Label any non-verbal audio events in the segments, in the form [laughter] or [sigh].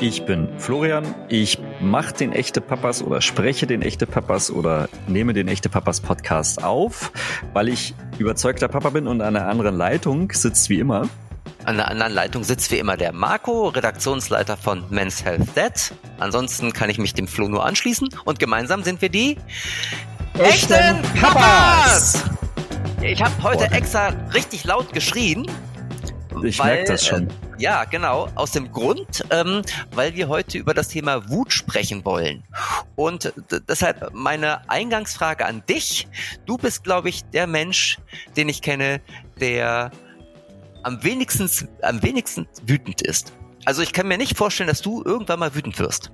Ich bin Florian. Ich mache den Echte Papas oder spreche den Echte Papas oder nehme den Echte Papas Podcast auf, weil ich überzeugter Papa bin und an einer anderen Leitung sitzt wie immer. An der anderen Leitung sitzt wie immer der Marco, Redaktionsleiter von Men's Health Dead. Ansonsten kann ich mich dem Flo nur anschließen und gemeinsam sind wir die Echten Papas! Ich habe heute extra richtig laut geschrien. Ich merke das schon. Äh, ja, genau. Aus dem Grund, ähm, weil wir heute über das Thema Wut sprechen wollen. Und deshalb meine Eingangsfrage an dich. Du bist, glaube ich, der Mensch, den ich kenne, der am wenigsten, am wenigsten wütend ist. Also ich kann mir nicht vorstellen, dass du irgendwann mal wütend wirst.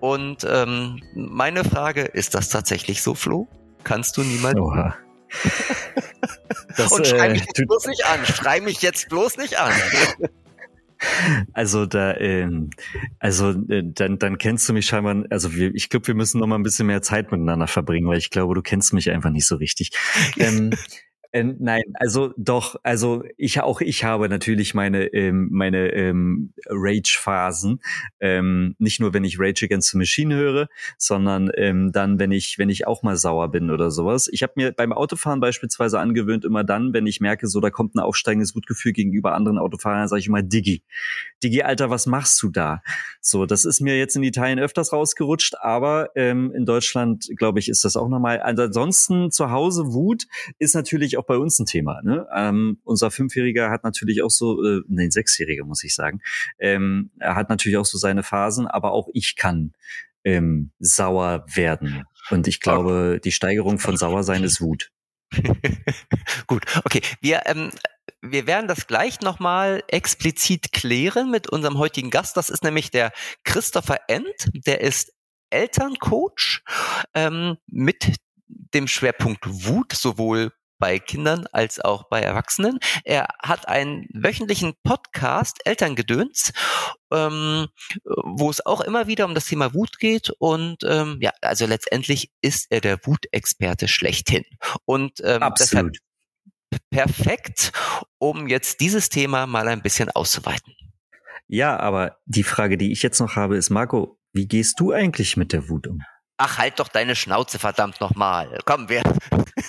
Und ähm, meine Frage, ist das tatsächlich so, Flo? Kannst du niemals? Oha. [laughs] Das, Und schrei mich äh, jetzt bloß nicht an. Schrei mich jetzt bloß nicht an. [laughs] Also da, ähm, also äh, dann, dann kennst du mich scheinbar. Also wir, ich glaube, wir müssen noch mal ein bisschen mehr Zeit miteinander verbringen, weil ich glaube, du kennst mich einfach nicht so richtig. [laughs] ähm, äh, nein, also doch, also ich auch ich habe natürlich meine ähm, meine ähm, Rage-Phasen. Ähm, nicht nur wenn ich Rage Against the Machine höre, sondern ähm, dann, wenn ich wenn ich auch mal sauer bin oder sowas. Ich habe mir beim Autofahren beispielsweise angewöhnt, immer dann, wenn ich merke, so da kommt ein aufsteigendes Wutgefühl gegenüber anderen Autofahrern, sage ich immer Diggi, Diggi, Alter, was machst du da? So, das ist mir jetzt in Italien öfters rausgerutscht, aber ähm, in Deutschland glaube ich ist das auch. Also ansonsten zu Hause Wut ist natürlich auch auch bei uns ein Thema. Ne? Ähm, unser Fünfjähriger hat natürlich auch so, äh, nein, Sechsjähriger muss ich sagen, ähm, er hat natürlich auch so seine Phasen, aber auch ich kann ähm, sauer werden. Und ich glaube, die Steigerung von Sauersein ist Wut. [laughs] Gut, okay. Wir, ähm, wir werden das gleich nochmal explizit klären mit unserem heutigen Gast. Das ist nämlich der Christopher End. Der ist Elterncoach ähm, mit dem Schwerpunkt Wut, sowohl bei Kindern als auch bei Erwachsenen. Er hat einen wöchentlichen Podcast, Elterngedöns, ähm, wo es auch immer wieder um das Thema Wut geht. Und ähm, ja, also letztendlich ist er der Wutexperte schlechthin. Und ähm, Absolut. deshalb perfekt, um jetzt dieses Thema mal ein bisschen auszuweiten. Ja, aber die Frage, die ich jetzt noch habe, ist, Marco, wie gehst du eigentlich mit der Wut um? Ach, halt doch deine Schnauze, verdammt nochmal. Komm, wir. [laughs]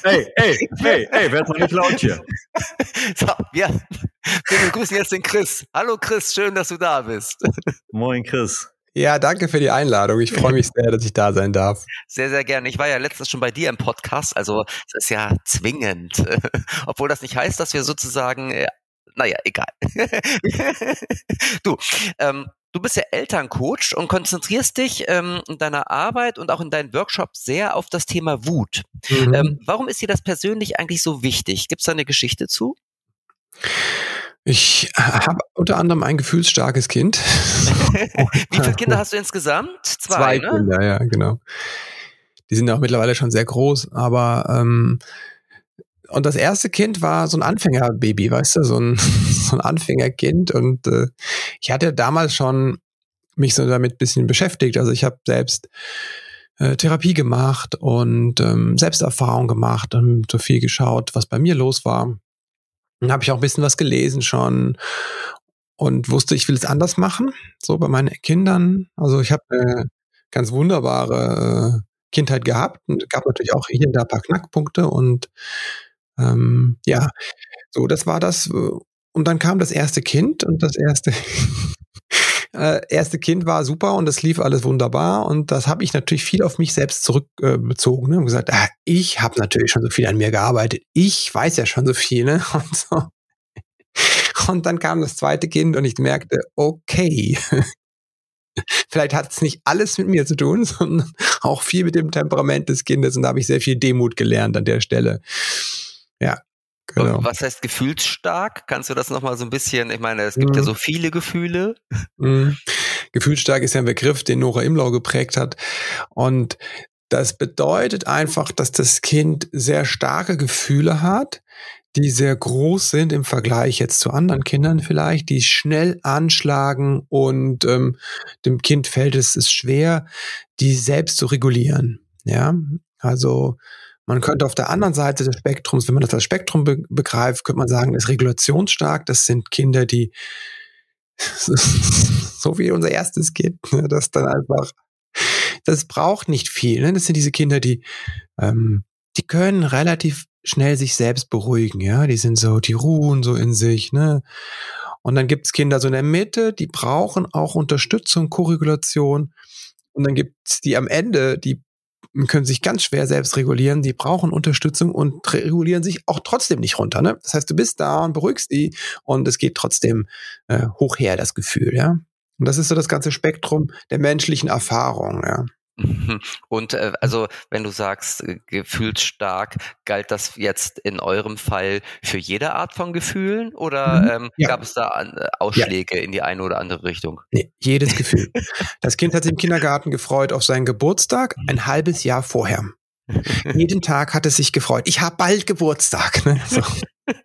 Hey, hey, hey, hey, werd mal nicht laut hier. [laughs] So, wir, wir begrüßen jetzt den Chris. Hallo Chris, schön, dass du da bist. [laughs] Moin Chris. Ja, danke für die Einladung. Ich freue mich sehr, dass ich da sein darf. Sehr, sehr gerne. Ich war ja letztens schon bei dir im Podcast, also es ist ja zwingend. Obwohl das nicht heißt, dass wir sozusagen, äh, naja, egal. du, ähm, Du bist ja Elterncoach und konzentrierst dich ähm, in deiner Arbeit und auch in deinen Workshops sehr auf das Thema Wut. Mhm. Ähm, warum ist dir das persönlich eigentlich so wichtig? Gibt es da eine Geschichte zu? Ich habe unter anderem ein gefühlsstarkes Kind. [laughs] Wie viele Kinder [laughs] hast du insgesamt? Zwei, Zwei ne? Kinder, ja, genau. Die sind auch mittlerweile schon sehr groß, aber ähm, und das erste Kind war so ein Anfängerbaby, weißt du, so ein, [laughs] so ein Anfängerkind. Und äh, ich hatte damals schon mich so damit bisschen beschäftigt. Also ich habe selbst äh, Therapie gemacht und ähm, Selbsterfahrung gemacht und so viel geschaut, was bei mir los war. Dann habe ich auch ein bisschen was gelesen schon und wusste, ich will es anders machen, so bei meinen Kindern. Also ich habe eine ganz wunderbare äh, Kindheit gehabt und gab natürlich auch hier und da ein paar Knackpunkte und ähm, ja, so, das war das. Und dann kam das erste Kind und das erste, [laughs] äh, erste Kind war super und das lief alles wunderbar. Und das habe ich natürlich viel auf mich selbst zurückbezogen äh, ne? und gesagt, ah, ich habe natürlich schon so viel an mir gearbeitet. Ich weiß ja schon so viel. Ne? [laughs] Und, so. und dann kam das zweite Kind und ich merkte, okay, [laughs] Vielleicht hat es nicht alles mit mir zu tun, sondern auch viel mit dem Temperament des Kindes. Und da habe ich sehr viel Demut gelernt an der Stelle. Ja. Genau. Was heißt gefühlsstark? Kannst du das nochmal so ein bisschen, ich meine, es gibt mhm. ja so viele Gefühle. Mhm. Gefühlsstark ist ja ein Begriff, den Nora Imlau geprägt hat. Und das bedeutet einfach, dass das Kind sehr starke Gefühle hat, die sehr groß sind im Vergleich jetzt zu anderen Kindern vielleicht, die schnell anschlagen und ähm, dem Kind fällt es ist schwer, die selbst zu regulieren. Ja, also man könnte auf der anderen Seite des Spektrums, wenn man das als Spektrum be begreift, könnte man sagen, ist regulationsstark. Das sind Kinder, die [laughs] so wie unser erstes Kind, ne, das dann einfach, das braucht nicht viel. Ne? Das sind diese Kinder, die, ähm, die können relativ schnell sich selbst beruhigen, ja. Die sind so, die ruhen so in sich, ne? Und dann gibt's Kinder so in der Mitte, die brauchen auch Unterstützung, Korregulation. Und dann gibt's die am Ende, die können sich ganz schwer selbst regulieren, die brauchen Unterstützung und regulieren sich auch trotzdem nicht runter. Ne? Das heißt, du bist da und beruhigst die und es geht trotzdem äh, hoch her, das Gefühl, ja. Und das ist so das ganze Spektrum der menschlichen Erfahrung, ja. Mhm. Und äh, also, wenn du sagst, äh, gefühlsstark, galt das jetzt in eurem Fall für jede Art von Gefühlen oder mhm. ähm, ja. gab es da äh, Ausschläge ja. in die eine oder andere Richtung? Nee, jedes Gefühl. das Kind hat sich im Kindergarten gefreut auf seinen Geburtstag ein halbes Jahr vorher. Jeden Tag hat es sich gefreut. Ich habe bald Geburtstag. Ne? So.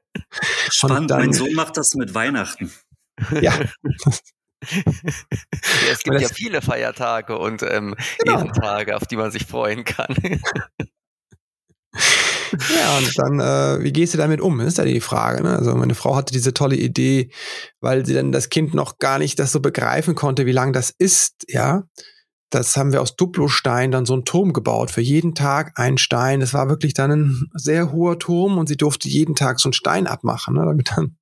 [laughs] Spannend, dann, mein Sohn macht das mit Weihnachten. Ja, [laughs] es [laughs] gibt ja viele Feiertage und ähm, genau. Ehrentage, auf die man sich freuen kann. [laughs] ja, und dann, äh, wie gehst du damit um? Ist ja die Frage. Ne? Also meine Frau hatte diese tolle Idee, weil sie dann das Kind noch gar nicht das so begreifen konnte, wie lang das ist, ja. Das haben wir aus Duplostein dann so einen Turm gebaut. Für jeden Tag ein Stein. Das war wirklich dann ein sehr hoher Turm und sie durfte jeden Tag so einen Stein abmachen, ne, damit dann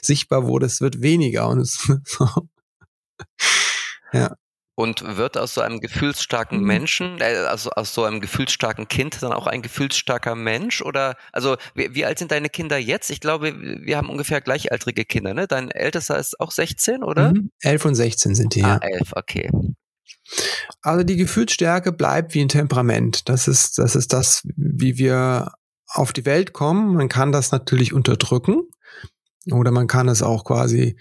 sichtbar wurde, es wird weniger. Und es [laughs] so [laughs] ja. Und wird aus so einem gefühlsstarken mhm. Menschen, äh, also aus so einem gefühlsstarken Kind dann auch ein gefühlsstarker Mensch? Oder also wie, wie alt sind deine Kinder jetzt? Ich glaube, wir haben ungefähr gleichaltrige Kinder, ne? Dein ältester ist auch 16, oder? Mhm. 11 und 16 sind die. Ah, 11, okay. Also die Gefühlsstärke bleibt wie ein Temperament. Das ist, das ist das, wie wir auf die Welt kommen. Man kann das natürlich unterdrücken oder man kann es auch quasi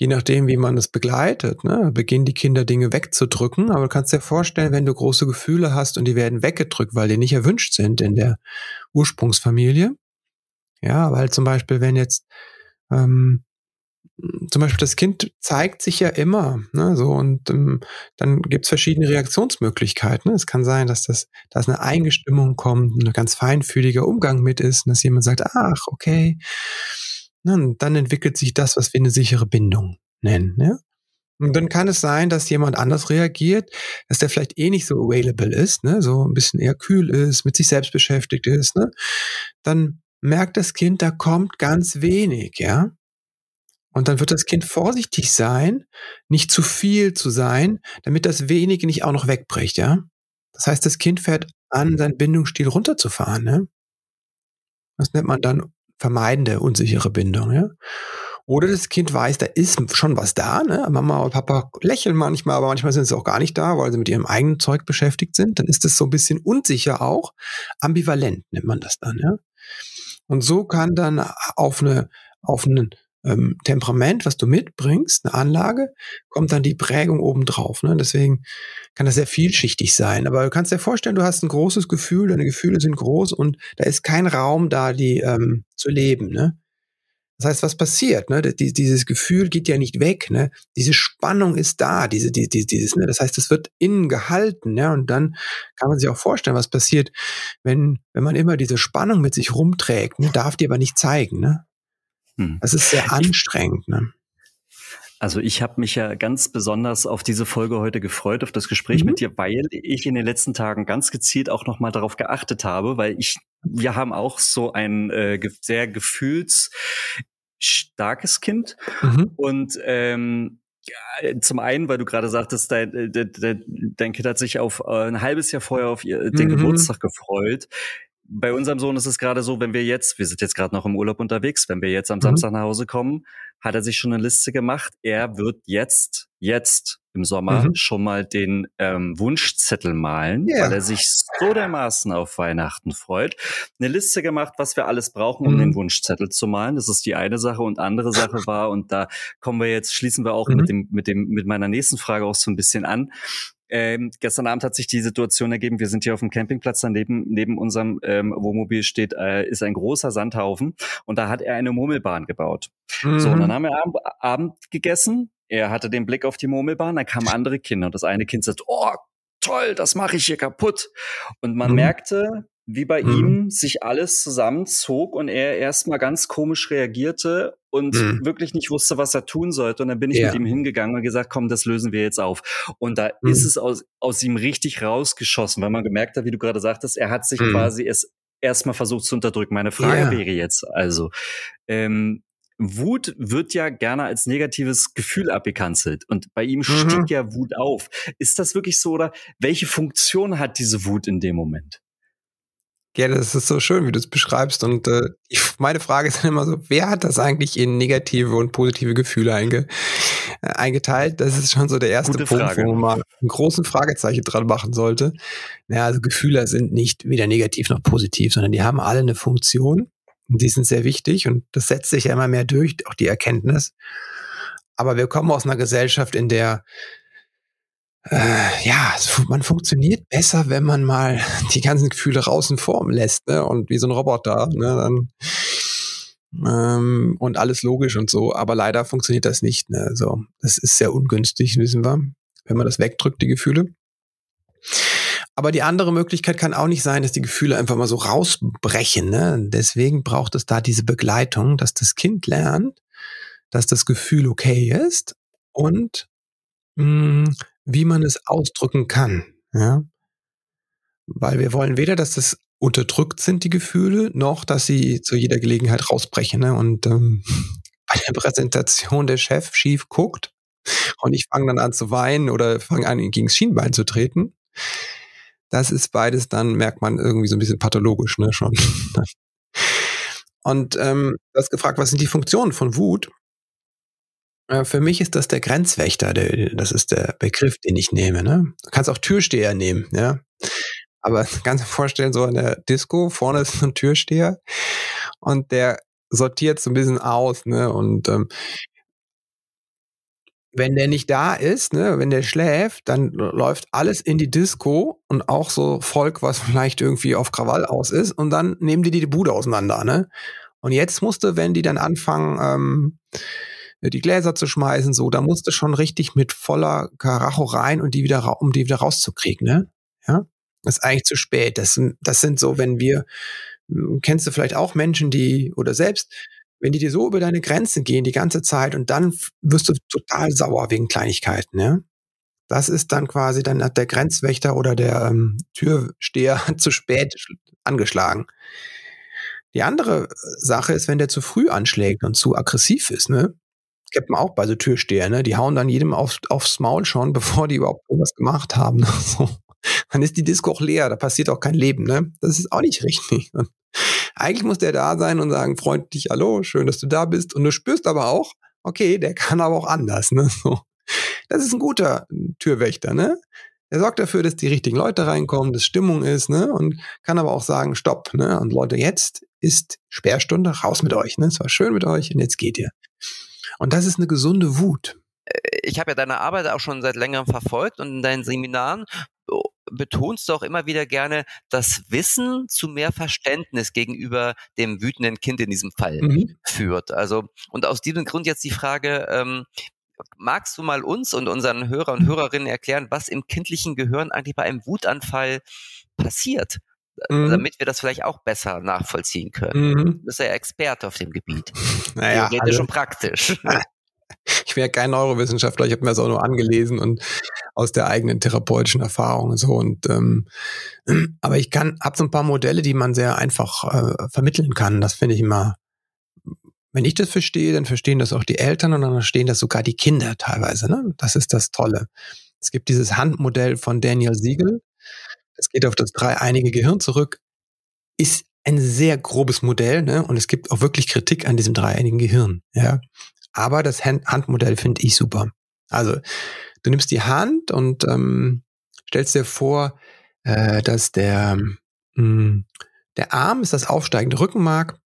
je nachdem, wie man es begleitet, ne, beginnen die Kinder Dinge wegzudrücken. Aber du kannst dir vorstellen, wenn du große Gefühle hast und die werden weggedrückt, weil die nicht erwünscht sind in der Ursprungsfamilie. Ja, weil zum Beispiel, wenn jetzt ähm, zum Beispiel das Kind zeigt sich ja immer, ne, so und ähm, dann gibt's verschiedene Reaktionsmöglichkeiten. Ne? Es kann sein, dass das, dass eine Eingestimmung kommt, ein ganz feinfühliger Umgang mit ist, und dass jemand sagt, ach, okay, Ne, und dann entwickelt sich das, was wir eine sichere Bindung nennen. Ne? Und dann kann es sein, dass jemand anders reagiert, dass der vielleicht eh nicht so available ist, ne? so ein bisschen eher kühl ist, mit sich selbst beschäftigt ist. Ne? Dann merkt das Kind, da kommt ganz wenig, ja. Und dann wird das Kind vorsichtig sein, nicht zu viel zu sein, damit das wenige nicht auch noch wegbricht, ja. Das heißt, das Kind fährt an, seinen Bindungsstil runterzufahren, ne? Das nennt man dann vermeidende unsichere Bindung, ja. Oder das Kind weiß, da ist schon was da, ne? Mama und Papa lächeln manchmal, aber manchmal sind sie auch gar nicht da, weil sie mit ihrem eigenen Zeug beschäftigt sind. Dann ist es so ein bisschen unsicher auch. Ambivalent nennt man das dann, ja. Und so kann dann auf eine, auf einen ähm, Temperament, was du mitbringst, eine Anlage, kommt dann die Prägung obendrauf. Ne? Deswegen kann das sehr vielschichtig sein. Aber du kannst dir vorstellen, du hast ein großes Gefühl, deine Gefühle sind groß und da ist kein Raum da, die ähm, zu leben. Ne? Das heißt, was passiert? Ne? Dieses Gefühl geht ja nicht weg. Ne? Diese Spannung ist da. Diese, die, dieses, ne? Das heißt, es wird innen gehalten. Ja? Und dann kann man sich auch vorstellen, was passiert, wenn, wenn man immer diese Spannung mit sich rumträgt. Ne? Darf die aber nicht zeigen. Ne? Hm. Das ist sehr anstrengend. Ne? Also ich habe mich ja ganz besonders auf diese Folge heute gefreut, auf das Gespräch mhm. mit dir, weil ich in den letzten Tagen ganz gezielt auch nochmal darauf geachtet habe, weil ich, wir haben auch so ein äh, sehr gefühlsstarkes Kind mhm. und ähm, ja, zum einen, weil du gerade sagtest, dein, äh, dein, dein Kind hat sich auf äh, ein halbes Jahr vorher auf den mhm. Geburtstag gefreut bei unserem Sohn ist es gerade so, wenn wir jetzt, wir sind jetzt gerade noch im Urlaub unterwegs, wenn wir jetzt am mhm. Samstag nach Hause kommen, hat er sich schon eine Liste gemacht. Er wird jetzt, jetzt im Sommer mhm. schon mal den ähm, Wunschzettel malen, yeah. weil er sich so dermaßen auf Weihnachten freut. Eine Liste gemacht, was wir alles brauchen, um mhm. den Wunschzettel zu malen. Das ist die eine Sache. Und andere Sache [laughs] war, und da kommen wir jetzt, schließen wir auch mit mhm. dem, mit dem, mit meiner nächsten Frage auch so ein bisschen an. Ähm, gestern Abend hat sich die Situation ergeben, wir sind hier auf dem Campingplatz, daneben neben unserem ähm, Wohnmobil steht, äh, ist ein großer Sandhaufen und da hat er eine Murmelbahn gebaut. Mhm. So, und dann mhm. haben wir Abend, Abend gegessen, er hatte den Blick auf die Murmelbahn, dann kamen andere Kinder und das eine Kind sagt, oh, toll, das mache ich hier kaputt. Und man mhm. merkte, wie bei mhm. ihm sich alles zusammenzog und er erstmal ganz komisch reagierte und mhm. wirklich nicht wusste, was er tun sollte. Und dann bin ich ja. mit ihm hingegangen und gesagt, komm, das lösen wir jetzt auf. Und da mhm. ist es aus, aus ihm richtig rausgeschossen, weil man gemerkt hat, wie du gerade sagtest, er hat sich mhm. quasi es erstmal versucht zu unterdrücken. Meine Frage ja. wäre jetzt also, ähm, Wut wird ja gerne als negatives Gefühl abgekanzelt und bei ihm mhm. stieg ja Wut auf. Ist das wirklich so oder welche Funktion hat diese Wut in dem Moment? Ja, das ist so schön, wie du es beschreibst. Und äh, ich, meine Frage ist dann immer so, wer hat das eigentlich in negative und positive Gefühle einge, äh, eingeteilt? Das ist schon so der erste Gute Punkt, Frage. wo man mal einen großen Fragezeichen dran machen sollte. Ja, also Gefühle sind nicht weder negativ noch positiv, sondern die haben alle eine Funktion. Und die sind sehr wichtig und das setzt sich ja immer mehr durch, auch die Erkenntnis. Aber wir kommen aus einer Gesellschaft, in der äh, ja, man funktioniert besser, wenn man mal [laughs] die ganzen Gefühle raus in Form lässt, ne? Und wie so ein Roboter, ne? Dann ähm, und alles logisch und so. Aber leider funktioniert das nicht. Ne? So, das ist sehr ungünstig, wissen wir, wenn man das wegdrückt, die Gefühle. Aber die andere Möglichkeit kann auch nicht sein, dass die Gefühle einfach mal so rausbrechen. Ne? Deswegen braucht es da diese Begleitung, dass das Kind lernt, dass das Gefühl okay ist und mh, hm, wie man es ausdrücken kann. Ja? Weil wir wollen weder, dass das unterdrückt sind, die Gefühle, noch, dass sie zu jeder Gelegenheit rausbrechen. Ne? Und ähm, [laughs] bei der Präsentation der Chef schief guckt und ich fange dann an zu weinen oder fange an, gegen das Schienbein zu treten, das ist beides dann, merkt man irgendwie so ein bisschen pathologisch, ne, schon. [laughs] Und ähm, du hast gefragt, was sind die Funktionen von Wut? Äh, für mich ist das der Grenzwächter, der, das ist der Begriff, den ich nehme. Ne? Du kannst auch Türsteher nehmen, ja. Aber [laughs] kannst dir vorstellen, so in der Disco, vorne ist ein Türsteher und der sortiert so ein bisschen aus, ne? Und ähm, wenn der nicht da ist, ne, wenn der schläft, dann läuft alles in die Disco und auch so Volk, was [laughs] vielleicht irgendwie auf Krawall aus ist, und dann nehmen die die Bude auseinander, ne? Und jetzt musste, wenn die dann anfangen, ähm, die Gläser zu schmeißen, so, da musste schon richtig mit voller Karacho rein und die wieder, um die wieder rauszukriegen, ne? Ja? Das ist eigentlich zu spät. Das, das sind so, wenn wir, hm, kennst du vielleicht auch Menschen, die, oder selbst, wenn die dir so über deine Grenzen gehen die ganze Zeit und dann wirst du total sauer wegen Kleinigkeiten, ne? Das ist dann quasi, dann hat der Grenzwächter oder der ähm, Türsteher [laughs] zu spät angeschlagen. Die andere Sache ist, wenn der zu früh anschlägt und zu aggressiv ist, ne? Man auch bei so Türstehern, ne? Die hauen dann jedem auf, aufs Maul schon, [laughs] bevor die überhaupt irgendwas gemacht haben. Ne? [laughs] Dann ist die Disco auch leer, da passiert auch kein Leben, ne? Das ist auch nicht richtig. Eigentlich muss der da sein und sagen, freundlich, hallo, schön, dass du da bist. Und du spürst aber auch, okay, der kann aber auch anders, ne? [laughs] Das ist ein guter Türwächter, ne? Er sorgt dafür, dass die richtigen Leute reinkommen, dass Stimmung ist, ne? Und kann aber auch sagen, stopp, ne? Und Leute, jetzt ist Sperrstunde, raus mit euch, ne? Es war schön mit euch und jetzt geht ihr. Und das ist eine gesunde Wut. Ich habe ja deine Arbeit auch schon seit längerem verfolgt und in deinen Seminaren betonst du auch immer wieder gerne das Wissen zu mehr Verständnis gegenüber dem wütenden Kind in diesem Fall mhm. führt. Also, und aus diesem Grund jetzt die Frage, ähm, magst du mal uns und unseren Hörer und Hörerinnen erklären, was im kindlichen Gehirn eigentlich bei einem Wutanfall passiert? Mhm. damit wir das vielleicht auch besser nachvollziehen können. Mhm. Du bist ja Experte auf dem Gebiet. [laughs] Naja, Theoretisch also, und praktisch. [laughs] ich wäre kein Neurowissenschaftler, ich habe mir das auch nur angelesen und aus der eigenen therapeutischen Erfahrung und so. Und ähm, [clears throat] aber ich kann, habe so ein paar Modelle, die man sehr einfach äh, vermitteln kann. Das finde ich immer. Wenn ich das verstehe, dann verstehen das auch die Eltern und dann verstehen das sogar die Kinder teilweise. Ne? Das ist das Tolle. Es gibt dieses Handmodell von Daniel Siegel. Es geht auf das dreieinige Gehirn zurück. Ist ein sehr grobes Modell, ne? Und es gibt auch wirklich Kritik an diesem dreieinigen Gehirn. Ja, aber das Hand Handmodell finde ich super. Also du nimmst die Hand und ähm, stellst dir vor, äh, dass der, mh, hm, der Arm ist das aufsteigende Rückenmark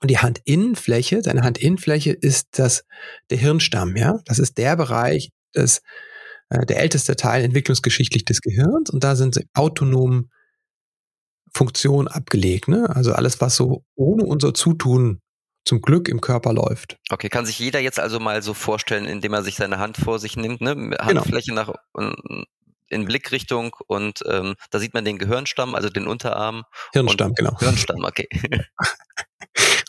und die Handinnenfläche, deine Handinnenfläche ist das, der Hirnstamm, ja. Das ist der Bereich, des, äh, der älteste Teil entwicklungsgeschichtlich des Gehirns und da sind autonom Funktionen abgelegt, ne? Also alles, was so ohne unser Zutun zum Glück im Körper läuft. Okay, kann sich jeder jetzt also mal so vorstellen, indem er sich seine Hand vor sich nimmt, ne? Genau. Handfläche genau. nach in Blickrichtung und ähm, da sieht man den Gehirnstamm, also den Unterarm. Hirnstamm, genau. Hirnstamm, okay. [laughs]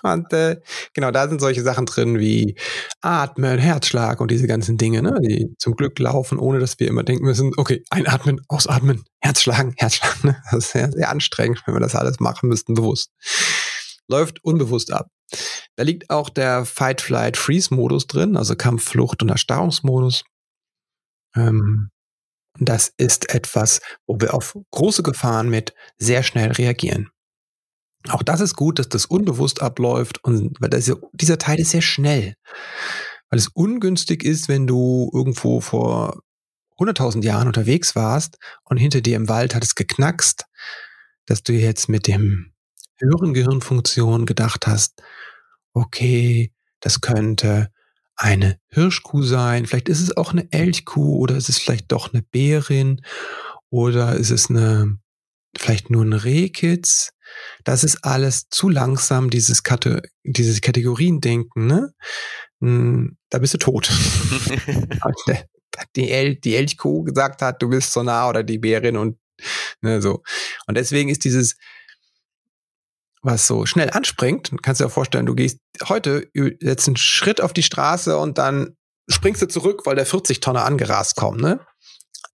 und äh, genau, da sind solche Sachen drin wie Atmen, Herzschlag und diese ganzen Dinge, ne, die zum Glück laufen, ohne dass wir immer denken müssen, okay, einatmen, ausatmen, Herzschlagen, Herzschlagen. Ne? Das ist sehr, sehr anstrengend, wenn wir das alles machen müssten, bewusst. Läuft unbewusst ab. Da liegt auch der Fight-Flight-Freeze-Modus drin, also Kampf, Flucht und Erstarrungsmodus. Ähm, das ist etwas, wo wir auf große Gefahren mit sehr schnell reagieren. Auch das ist gut, dass das unbewusst abläuft und weil das, dieser Teil ist sehr schnell. Weil es ungünstig ist, wenn du irgendwo vor 100.000 Jahren unterwegs warst und hinter dir im Wald hat es geknackst, dass du jetzt mit dem höheren Gehirnfunktion gedacht hast, okay, das könnte eine Hirschkuh sein, vielleicht ist es auch eine Elchkuh oder ist es vielleicht doch eine Bärin oder ist es eine, vielleicht nur ein Rehkitz. Das ist alles zu langsam, dieses, Kate dieses Kategoriendenken, ne? Hm, da bist du tot. [laughs] [laughs] die, El die Elchkuh gesagt hat, du bist so nah oder die Bärin und ne, so. Und deswegen ist dieses, was so schnell anspringt, kannst du dir vorstellen, du gehst heute jetzt einen Schritt auf die Straße und dann springst du zurück, weil der 40 Tonner angerast kommt, ne?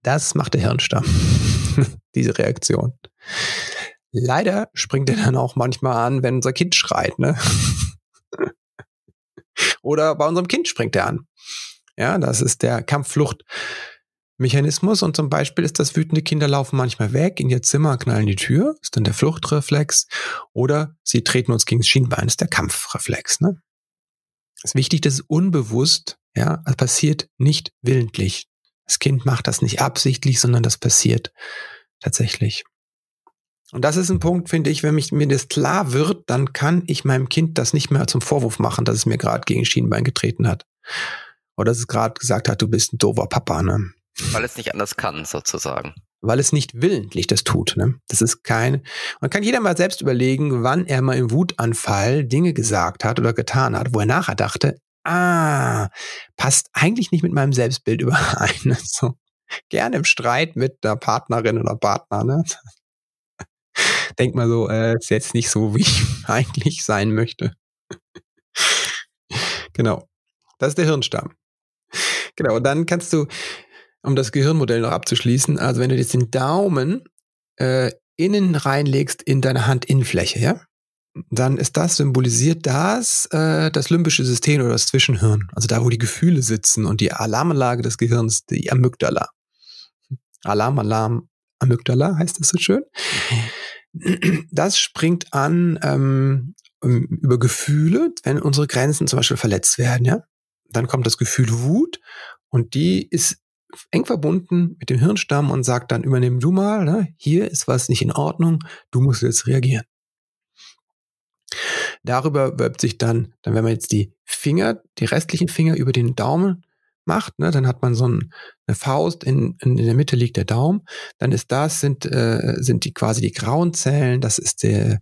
Das macht der Hirnstamm. [laughs] Diese Reaktion. Leider springt er dann auch manchmal an, wenn unser Kind schreit, ne? [laughs] Oder bei unserem Kind springt er an. Ja, das ist der Kampfflucht Mechanismus und zum Beispiel ist das wütende Kinder laufen manchmal weg in ihr Zimmer, knallen die Tür, ist dann der Fluchtreflex oder sie treten uns gegen das Schienbein, ist der Kampfreflex. Ne? ist wichtig, dass es unbewusst, ja, es passiert nicht willentlich. Das Kind macht das nicht absichtlich, sondern das passiert tatsächlich. Und das ist ein Punkt, finde ich, wenn mich, mir das klar wird, dann kann ich meinem Kind das nicht mehr zum Vorwurf machen, dass es mir gerade gegen Schienbein getreten hat. Oder dass es gerade gesagt hat, du bist ein doofer Papa, ne? Weil es nicht anders kann, sozusagen. Weil es nicht willentlich das tut. Ne? Das ist kein. Man kann jeder mal selbst überlegen, wann er mal im Wutanfall Dinge gesagt hat oder getan hat, wo er nachher dachte, ah, passt eigentlich nicht mit meinem Selbstbild überein. [laughs] Ne? So, gerne im Streit mit der Partnerin oder Partner. Ne? Denk mal so, äh, ist jetzt nicht so, [laughs] wie ich eigentlich sein möchte. genau. Das ist der Hirnstamm. Genau, und dann kannst du um das Gehirnmodell noch abzuschließen, also wenn du jetzt den Daumen äh, innen reinlegst in deine Handinnenfläche, ja, dann ist das symbolisiert das äh, das limbische System oder das Zwischenhirn, also da, wo die Gefühle sitzen und die Alarmanlage des Gehirns, die Amygdala. Alarm, Alarm, Amygdala heißt das so schön. Das springt an ähm, über Gefühle, wenn unsere Grenzen zum Beispiel verletzt werden, ja. Dann kommt das Gefühl Wut und die ist eng verbunden mit dem Hirnstamm und sagt dann, übernimm du mal, ne? hier ist was nicht in Ordnung, du musst jetzt reagieren. Darüber wölbt sich dann, dann wenn man jetzt die Finger, die restlichen Finger über den Daumen macht, ne, dann hat man so ein, eine Faust, in, in, in der Mitte liegt der Daumen, dann ist das, sind, äh, sind die quasi die grauen Zellen, das ist der,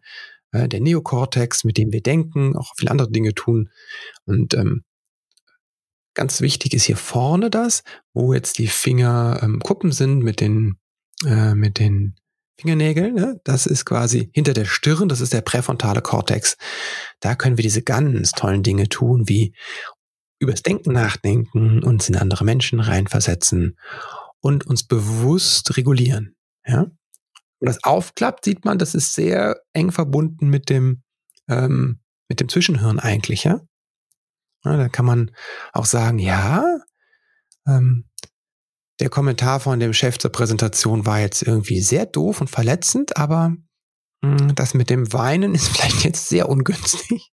äh, der Neokortex, mit dem wir denken, auch viele andere Dinge tun. Und ähm, Ganz wichtig ist hier vorne das, wo jetzt die Fingerkuppen ähm, sind mit den, äh, mit den Fingernägeln. Ne? Das ist quasi hinter der Stirn, das ist der präfrontale Kortex. Da können wir diese ganz tollen Dinge tun, wie übers Denken nachdenken, uns in andere Menschen reinversetzen und uns bewusst regulieren. Ja? Und das aufklappt, sieht man, das ist sehr eng verbunden mit dem, ähm, mit dem Zwischenhirn eigentlich, ja. Ja, da kann man auch sagen, ja, ähm, der Kommentar von dem Chef zur Präsentation war jetzt irgendwie sehr doof und verletzend, aber mh, hm, das mit dem Weinen [laughs] ist vielleicht jetzt sehr ungünstig.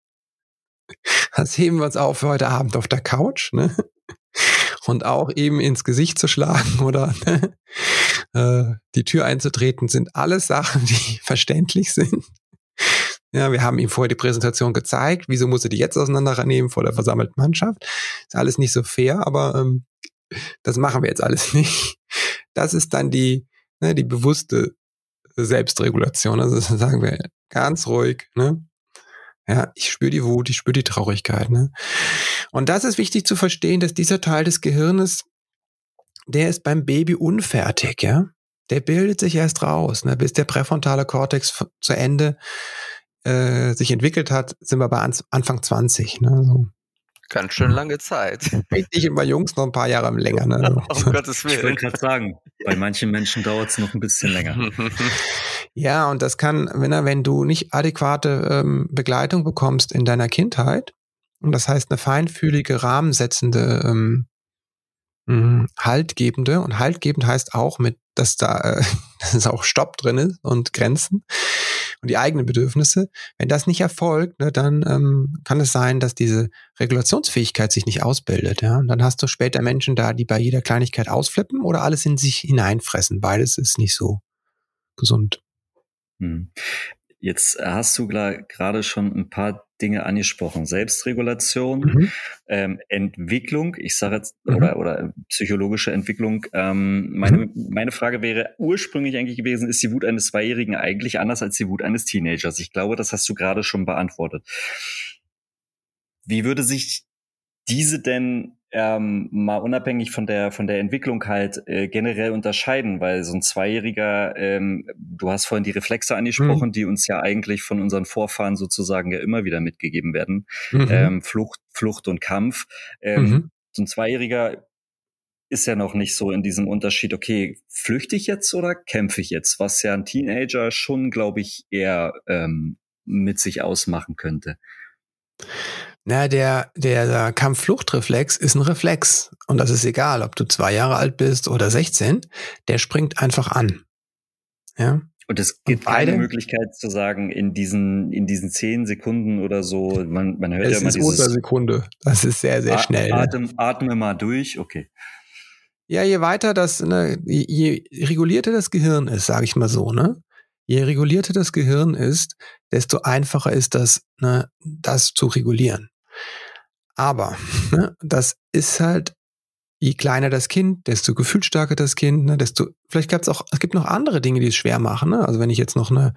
Das heben wir uns auf für heute Abend auf der Couch, ne? Und auch eben ins Gesicht zu schlagen [laughs] oder ne? äh, die Tür einzutreten, sind alles Sachen, die [laughs] verständlich sind. Ja, wir haben ihm vorher die Präsentation gezeigt. Wieso muss er die jetzt auseinandernehmen vor der versammelten Mannschaft? Ist alles nicht so fair, aber ähm, das machen wir jetzt alles [laughs] nicht. Das ist dann die, ne, die bewusste Selbstregulation. Also sagen wir ganz ruhig, ne? Ja, ich spüre die Wut, ich spüre die Traurigkeit, ne? Und das ist wichtig zu verstehen, dass dieser Teil des Gehirnes der ist beim Baby unfertig, ja. Der bildet sich erst raus, ne? bis der präfrontale Kortex zu Ende äh, sich entwickelt hat, sind wir bei Anfang 20. Ne? So. Ganz schön lange Zeit. [laughs] Richtig, und bei Jungs noch ein paar Jahre länger. Ne? [laughs] um Gottes Willen. Ich wollte gerade sagen, bei manchen Menschen dauert es noch ein bisschen länger. [laughs] ja, und das kann, wenn, wenn du nicht adäquate ähm, Begleitung bekommst in deiner Kindheit, und das heißt eine feinfühlige, rahmensetzende, ähm, mh, haltgebende, und haltgebend heißt auch mit, dass da äh, [laughs] dass auch Stopp drin ist und Grenzen und die eigenen Bedürfnisse. Wenn das nicht erfolgt, ne, dann ähm, kann es sein, dass diese Regulationsfähigkeit sich nicht ausbildet. Ja? Und dann hast du später Menschen da, die bei jeder Kleinigkeit ausflippen oder alles in sich hineinfressen. Beides ist nicht so gesund. Hm. Jetzt hast du gerade schon ein paar Dinge angesprochen. Selbstregulation, mhm. ähm, Entwicklung, ich sage jetzt, mhm. oder, oder psychologische Entwicklung. Ähm, meine, mhm. meine Frage wäre ursprünglich eigentlich gewesen, ist die Wut eines Zweijährigen eigentlich anders als die Wut eines Teenagers? Ich glaube, das hast du gerade schon beantwortet. Wie würde sich diese denn ähm, mal unabhängig von der von der Entwicklung halt äh, generell unterscheiden, weil so ein Zweijähriger, ähm, du hast vorhin die Reflexe angesprochen, mhm. die uns ja eigentlich von unseren Vorfahren sozusagen ja immer wieder mitgegeben werden, mhm. ähm, Flucht, Flucht und Kampf. Ähm, mhm. So ein Zweijähriger ist ja noch nicht so in diesem Unterschied, okay, flüchte ich jetzt oder kämpfe ich jetzt, was ja ein Teenager schon, glaube ich, eher ähm, mit sich ausmachen könnte. Na, der, der Kampffluchtreflex ist ein Reflex. Und das ist egal, ob du zwei Jahre alt bist oder 16. Der springt einfach an. Ja. Und es gibt und keine Möglichkeit zu sagen, in diesen, in diesen zehn Sekunden oder so, man, man hört es ja immer ist dieses. Unter Sekunde. Das ist sehr, sehr schnell. Ne? Atem, atme mal durch, okay. Ja, je weiter das, ne, je regulierter das Gehirn ist, sage ich mal so, ne? Je regulierter das Gehirn ist, desto einfacher ist das, ne, das zu regulieren. Aber ne, das ist halt, je kleiner das Kind, desto gefühlsstärker das Kind, ne, desto, vielleicht gab es auch, es gibt noch andere Dinge, die es schwer machen. Ne? Also wenn ich jetzt noch eine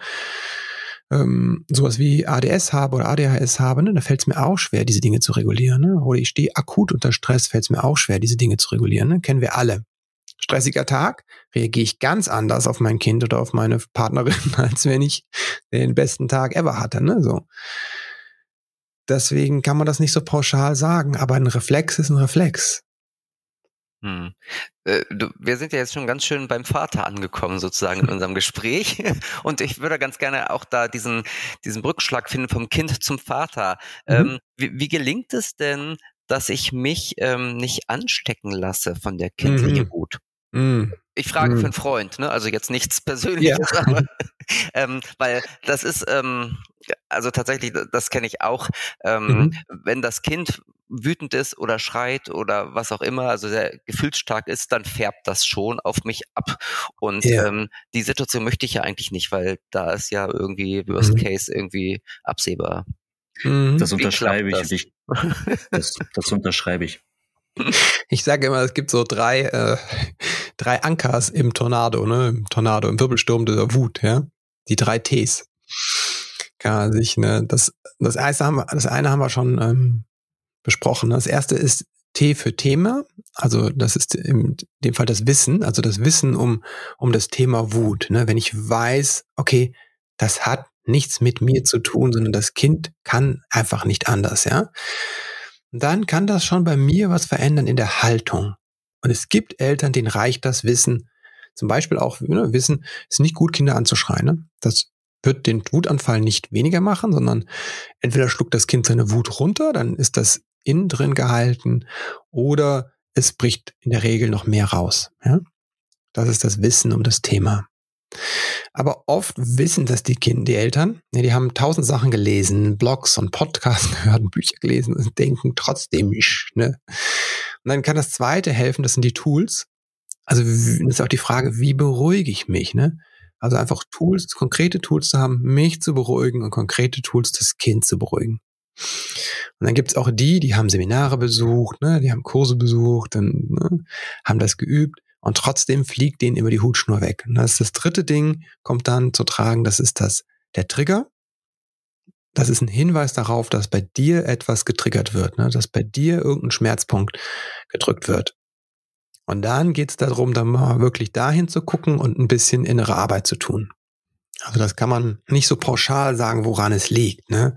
ähm, sowas wie ADS habe oder ADHS habe, ne, da fällt es mir auch schwer, diese Dinge zu regulieren. Ne? Oder ich stehe akut unter Stress, fällt es mir auch schwer, diese Dinge zu regulieren. Ne? Kennen wir alle. Stressiger Tag, reagiere ich ganz anders auf mein Kind oder auf meine Partnerin, [laughs] als wenn ich den besten Tag ever hatte. Ne? So. Deswegen kann man das nicht so pauschal sagen, aber ein Reflex ist ein Reflex. Hm. Äh, du, wir sind ja jetzt schon ganz schön beim Vater angekommen, sozusagen in [laughs] unserem Gespräch. [laughs] Und ich würde ganz gerne auch da diesen, diesen Rückschlag finden vom Kind zum Vater. Mhm. Ähm, wie, wie, gelingt es denn, dass ich mich ähm, nicht anstecken lasse von der kindlichen mhm. Wut? Mhm. Ich frage für einen Freund, ne? also jetzt nichts Persönliches, ja. aber, [laughs] ähm, weil das ist, ähm, also tatsächlich, das kenne ich auch, ähm, mhm. wenn das Kind wütend ist oder schreit oder was auch immer, also sehr gefühlsstark ist, dann färbt das schon auf mich ab. Und ja. ähm, die Situation möchte ich ja eigentlich nicht, weil da ist ja irgendwie Worst mhm. Case irgendwie absehbar. Mhm. Das unterschreibe ich. Das? Das, das unterschreibe ich. Ich sage immer, es gibt so drei, äh, drei Ankers im Tornado, ne? Im Tornado, im Wirbelsturm der Wut, ja. Die drei Ts. Kann sich, ne? Das, das, erste haben wir, das eine haben wir schon ähm, besprochen. Das erste ist T für Thema. Also das ist in dem Fall das Wissen, also das Wissen um, um das Thema Wut. Ne? Wenn ich weiß, okay, das hat nichts mit mir zu tun, sondern das Kind kann einfach nicht anders, ja dann kann das schon bei mir was verändern in der Haltung. Und es gibt Eltern, denen reicht das Wissen, zum Beispiel auch ne, Wissen, es ist nicht gut, Kinder anzuschreien. Ne? Das wird den Wutanfall nicht weniger machen, sondern entweder schluckt das Kind seine Wut runter, dann ist das innen drin gehalten, oder es bricht in der Regel noch mehr raus. Ja? Das ist das Wissen um das Thema. Aber oft wissen das die Kinder, die Eltern, die haben tausend Sachen gelesen, Blogs und Podcasts [laughs] gehört, Bücher gelesen und denken trotzdem nicht. Ne? Und dann kann das zweite helfen, das sind die Tools. Also das ist auch die Frage, wie beruhige ich mich? Ne? Also einfach Tools, konkrete Tools zu haben, mich zu beruhigen und konkrete Tools, das Kind zu beruhigen. Und dann gibt's auch die, die haben Seminare besucht, ne, die haben Kurse besucht, dann, ne, haben das geübt und trotzdem fliegt denen immer die Hutschnur weg. Und das ist das dritte Ding, kommt dann zu tragen, das ist das, der Trigger. Das ist ein Hinweis darauf, dass bei dir etwas getriggert wird, ne? dass bei dir irgendein Schmerzpunkt gedrückt wird. Und dann geht es darum, dann mal wirklich dahin zu gucken und ein bisschen innere Arbeit zu tun. Also das kann man nicht so pauschal sagen, woran es liegt. Ne?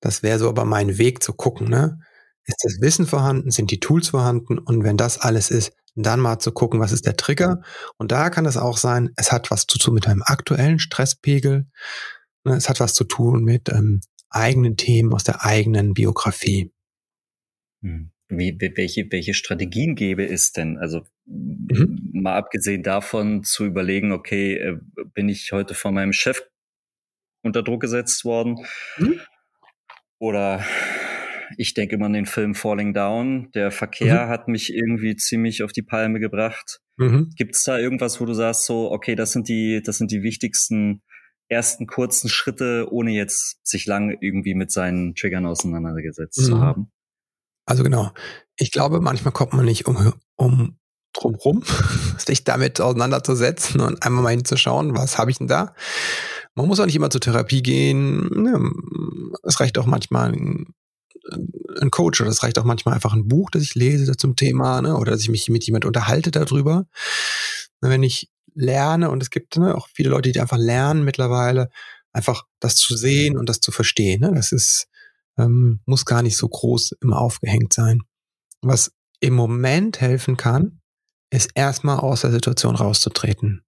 Das wäre so aber mein Weg zu gucken. Ne? Ist das Wissen vorhanden? Sind die Tools vorhanden? Und wenn das alles ist, dann mal zu gucken, was ist der Trigger? Und da kann es auch sein, es hat was zu tun mit einem aktuellen Stresspegel. Ne? Es hat was zu tun mit ähm, eigenen Themen aus der eigenen Biografie. Hm. Wie, welche, welche Strategien gäbe es denn? Also mhm. mal abgesehen davon zu überlegen, okay, äh, bin ich heute von meinem Chef unter Druck gesetzt worden? Mhm. Oder ich denke immer an den Film Falling Down. Der Verkehr mhm. hat mich irgendwie ziemlich auf die Palme gebracht. Mhm. Gibt es da irgendwas, wo du sagst, so, okay, das sind die, das sind die wichtigsten ersten kurzen Schritte, ohne jetzt sich lang irgendwie mit seinen Triggern auseinandergesetzt mhm. zu haben? Also genau. Ich glaube, manchmal kommt man nicht um, um drum rum, [laughs] sich damit auseinanderzusetzen und einmal mal hinzuschauen, was habe ich denn da? Man muss auch nicht immer zur Therapie gehen. Es reicht auch manchmal ein, ein Coach oder es reicht auch manchmal einfach ein Buch, das ich lese zum Thema ne, oder dass ich mich mit jemand unterhalte darüber. Wenn ich lerne und es gibt ne, auch viele Leute, die einfach lernen mittlerweile, einfach das zu sehen und das zu verstehen. Ne? Das ist ähm, muss gar nicht so groß immer aufgehängt sein. Was im Moment helfen kann, ist erstmal aus der Situation rauszutreten.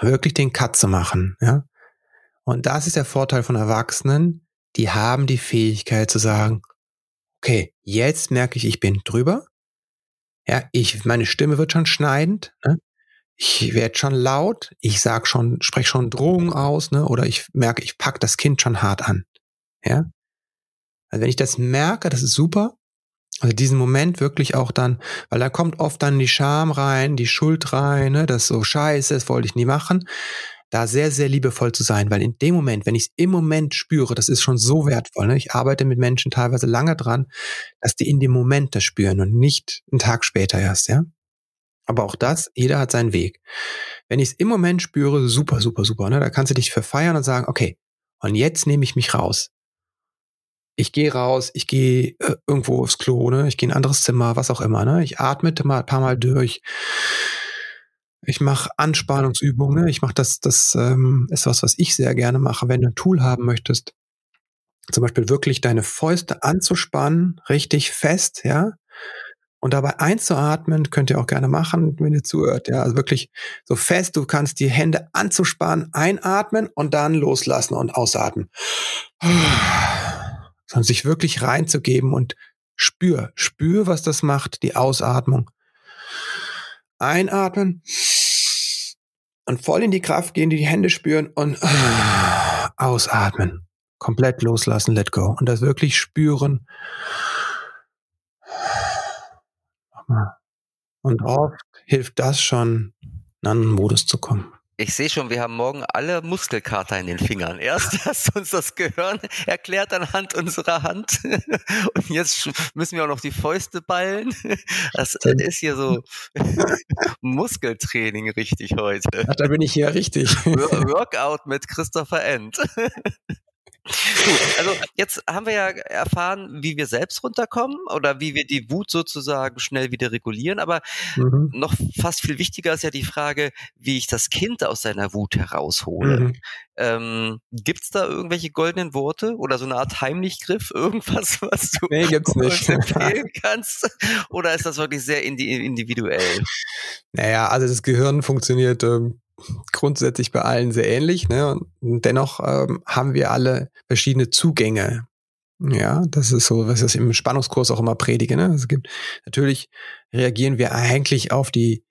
Wirklich den Cut zu machen, ja. Und das ist der Vorteil von Erwachsenen, die haben die Fähigkeit zu sagen, okay, jetzt merke ich, ich bin drüber. Ja, ich, meine Stimme wird schon schneidend, ne? ich werde schon laut, ich sag schon, spreche schon Drohungen aus, ne? Oder ich merke, ich pack das Kind schon hart an. Ja. Also wenn ich das merke, das ist super. Also diesen Moment wirklich auch dann, weil da kommt oft dann die Scham rein, die Schuld rein, ne, das so scheiße, das wollte ich nie machen. Da sehr, sehr liebevoll zu sein, weil in dem Moment, wenn ich es im Moment spüre, das ist schon so wertvoll. Ne? Ich arbeite mit Menschen teilweise lange dran, dass die in dem Moment das spüren und nicht einen Tag später erst, ja. Aber auch das, jeder hat seinen Weg. Wenn ich es im Moment spüre, super, super, super. Ne? Da kannst du dich verfeiern und sagen, okay, und jetzt nehme ich mich raus ich gehe raus, ich gehe äh, irgendwo aufs Klo, ne? ich gehe in ein anderes Zimmer, was auch immer. Ne? Ich atme mal ein paar Mal durch. Ich mache Anspannungsübungen. Ne? Ich mache das, das ähm, ist was, was ich sehr gerne mache, wenn du ein Tool haben möchtest. Zum Beispiel wirklich deine Fäuste anzuspannen, richtig fest, ja. Und dabei einzuatmen, könnt ihr auch gerne machen, wenn ihr zuhört. Ja, also wirklich so fest, du kannst die Hände anzuspannen, einatmen und dann loslassen und ausatmen sondern sich wirklich reinzugeben und spür, spür, was das macht, die Ausatmung. Einatmen und voll in die Kraft gehen, die Hände spüren und ausatmen. Komplett loslassen, let go. Und das wirklich spüren. Und oft hilft das schon, in einen anderen Modus zu kommen. Ich sehe schon, wir haben morgen alle Muskelkater in den Fingern. Erst [laughs] hast du uns das Gehirn erklärt anhand unserer Hand [laughs] und jetzt müssen wir auch noch die Fäuste ballen. [laughs] Das ist hier so Muskeltraining richtig heute. Ach, da bin ich hier richtig. Workout mit Christopher End. Gut, also jetzt haben wir ja erfahren, wie wir selbst runterkommen oder wie wir die Wut sozusagen schnell wieder regulieren. Aber mhm. noch fast viel wichtiger ist ja die Frage, wie ich das Kind aus seiner Wut heraushole. Mhm. Ähm, gibt's da irgendwelche goldenen Worte oder so eine Art Heimlichgriff, [laughs] irgendwas, was du nee, gibt's nicht. empfehlen [laughs] kannst? Oder ist das wirklich sehr individuell? Naja, also das Gehirn funktioniert ähm, grundsätzlich bei allen sehr ähnlich. Ne? Und dennoch ähm, haben wir alle verschiedene Zugänge. Ja, das ist so, was ich im Spannungskurs auch immer predige. Ne? Es gibt natürlich reagieren wir eigentlich auf die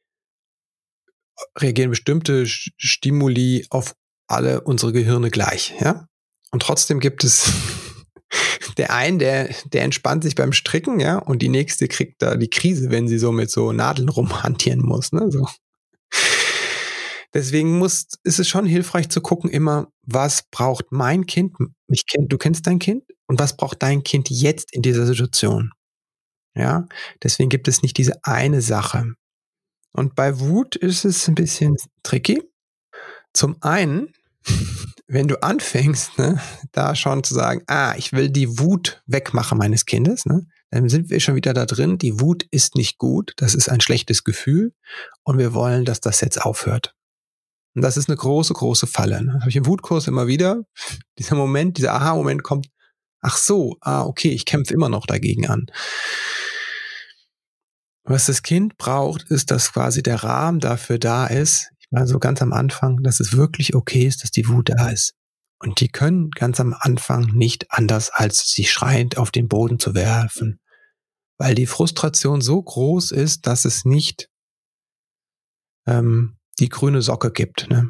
reagieren bestimmte Stimuli auf alle unsere Gehirne gleich. Ja, und trotzdem gibt es [laughs] der einen, der, der entspannt sich beim Stricken, ja, und die nächste kriegt da die Krise, wenn sie so mit so Nadeln rumhantieren muss, ne, so. Deswegen muss, ist es schon hilfreich zu gucken immer, was braucht mein Kind, mich kennt, du kennst dein Kind und was braucht dein Kind jetzt in dieser Situation? Ja, deswegen gibt es nicht diese eine Sache. Und bei Wut ist es ein bisschen tricky. Zum einen, [laughs] wenn du anfängst, ne, da schon zu sagen, ah, ich will die Wut wegmachen meines Kindes, ne, dann sind wir schon wieder da drin. Die Wut ist nicht gut. Das ist ein schlechtes Gefühl. Und wir wollen, dass das jetzt aufhört. Und das ist eine große, große Falle. Ne? Habe ich im Wutkurs immer wieder. Dieser Moment, dieser Aha-Moment kommt. Ach so, ah, okay, ich kämpfe immer noch dagegen an. Was das Kind braucht, ist, dass quasi der Rahmen dafür da ist. Ich meine, so ganz am Anfang, dass es wirklich okay ist, dass die Wut da ist. Und die können ganz am Anfang nicht anders, als sich schreiend auf den Boden zu werfen. Weil die Frustration so groß ist, dass es nicht ähm, die grüne Socke gibt, ne?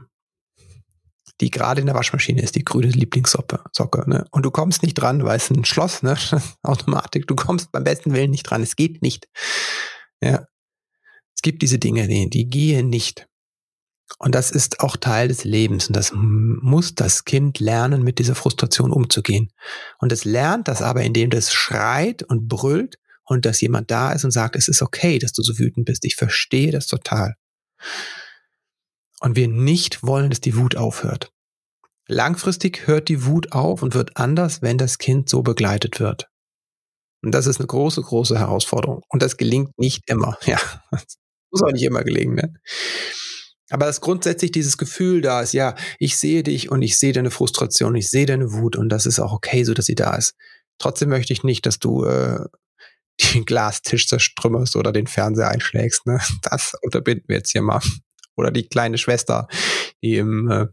die gerade in der Waschmaschine ist, die grüne Lieblingssocke. Socke, ne? Und du kommst nicht dran, weil es ein Schloss, ne? [laughs] Automatik. Du kommst beim besten Willen nicht dran. Es geht nicht. Ja. Es gibt diese Dinge, die, die gehen nicht. Und das ist auch Teil des Lebens. Und das muss das Kind lernen, mit dieser Frustration umzugehen. Und es lernt das aber, indem das schreit und brüllt und dass jemand da ist und sagt, es ist okay, dass du so wütend bist. Ich verstehe das total und wir nicht wollen, dass die Wut aufhört. Langfristig hört die Wut auf und wird anders, wenn das Kind so begleitet wird. Und das ist eine große, große Herausforderung. Und das gelingt nicht immer. [laughs] Ja, das muss auch nicht immer gelingen. Ne? Aber dass grundsätzlich dieses Gefühl da ist, ja, ich sehe dich und ich sehe deine Frustration, ich sehe deine Wut und das ist auch okay, so dass sie da ist. Trotzdem möchte ich nicht, dass du äh, [laughs] den Glastisch zerstrümmerst oder den Fernseher einschlägst. Ne? Das unterbinden wir jetzt hier mal oder die kleine Schwester, die im, äh,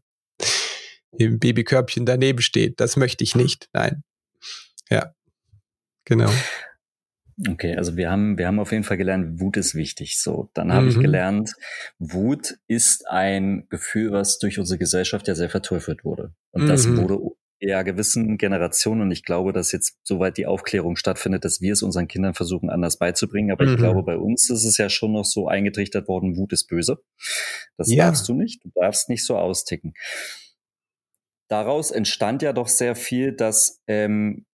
im Babykörbchen daneben steht. Das möchte ich nicht. Nein. Ja, genau. Okay, also wir haben, wir haben auf jeden Fall gelernt, Wut ist wichtig. So, dann habe mhm. ich gelernt, Wut ist ein Gefühl, was durch unsere Gesellschaft ja sehr verteufelt wurde. Und mhm. das wurde ja gewissen Generationen und ich glaube, dass jetzt soweit die Aufklärung stattfindet, dass wir es unseren Kindern versuchen anders beizubringen. Aber mhm. ich glaube, bei uns ist es ja schon noch so eingetrichtert worden, Wut ist böse. Das ja. darfst du nicht. Du darfst nicht so austicken. Daraus entstand ja doch sehr viel, dass ähm,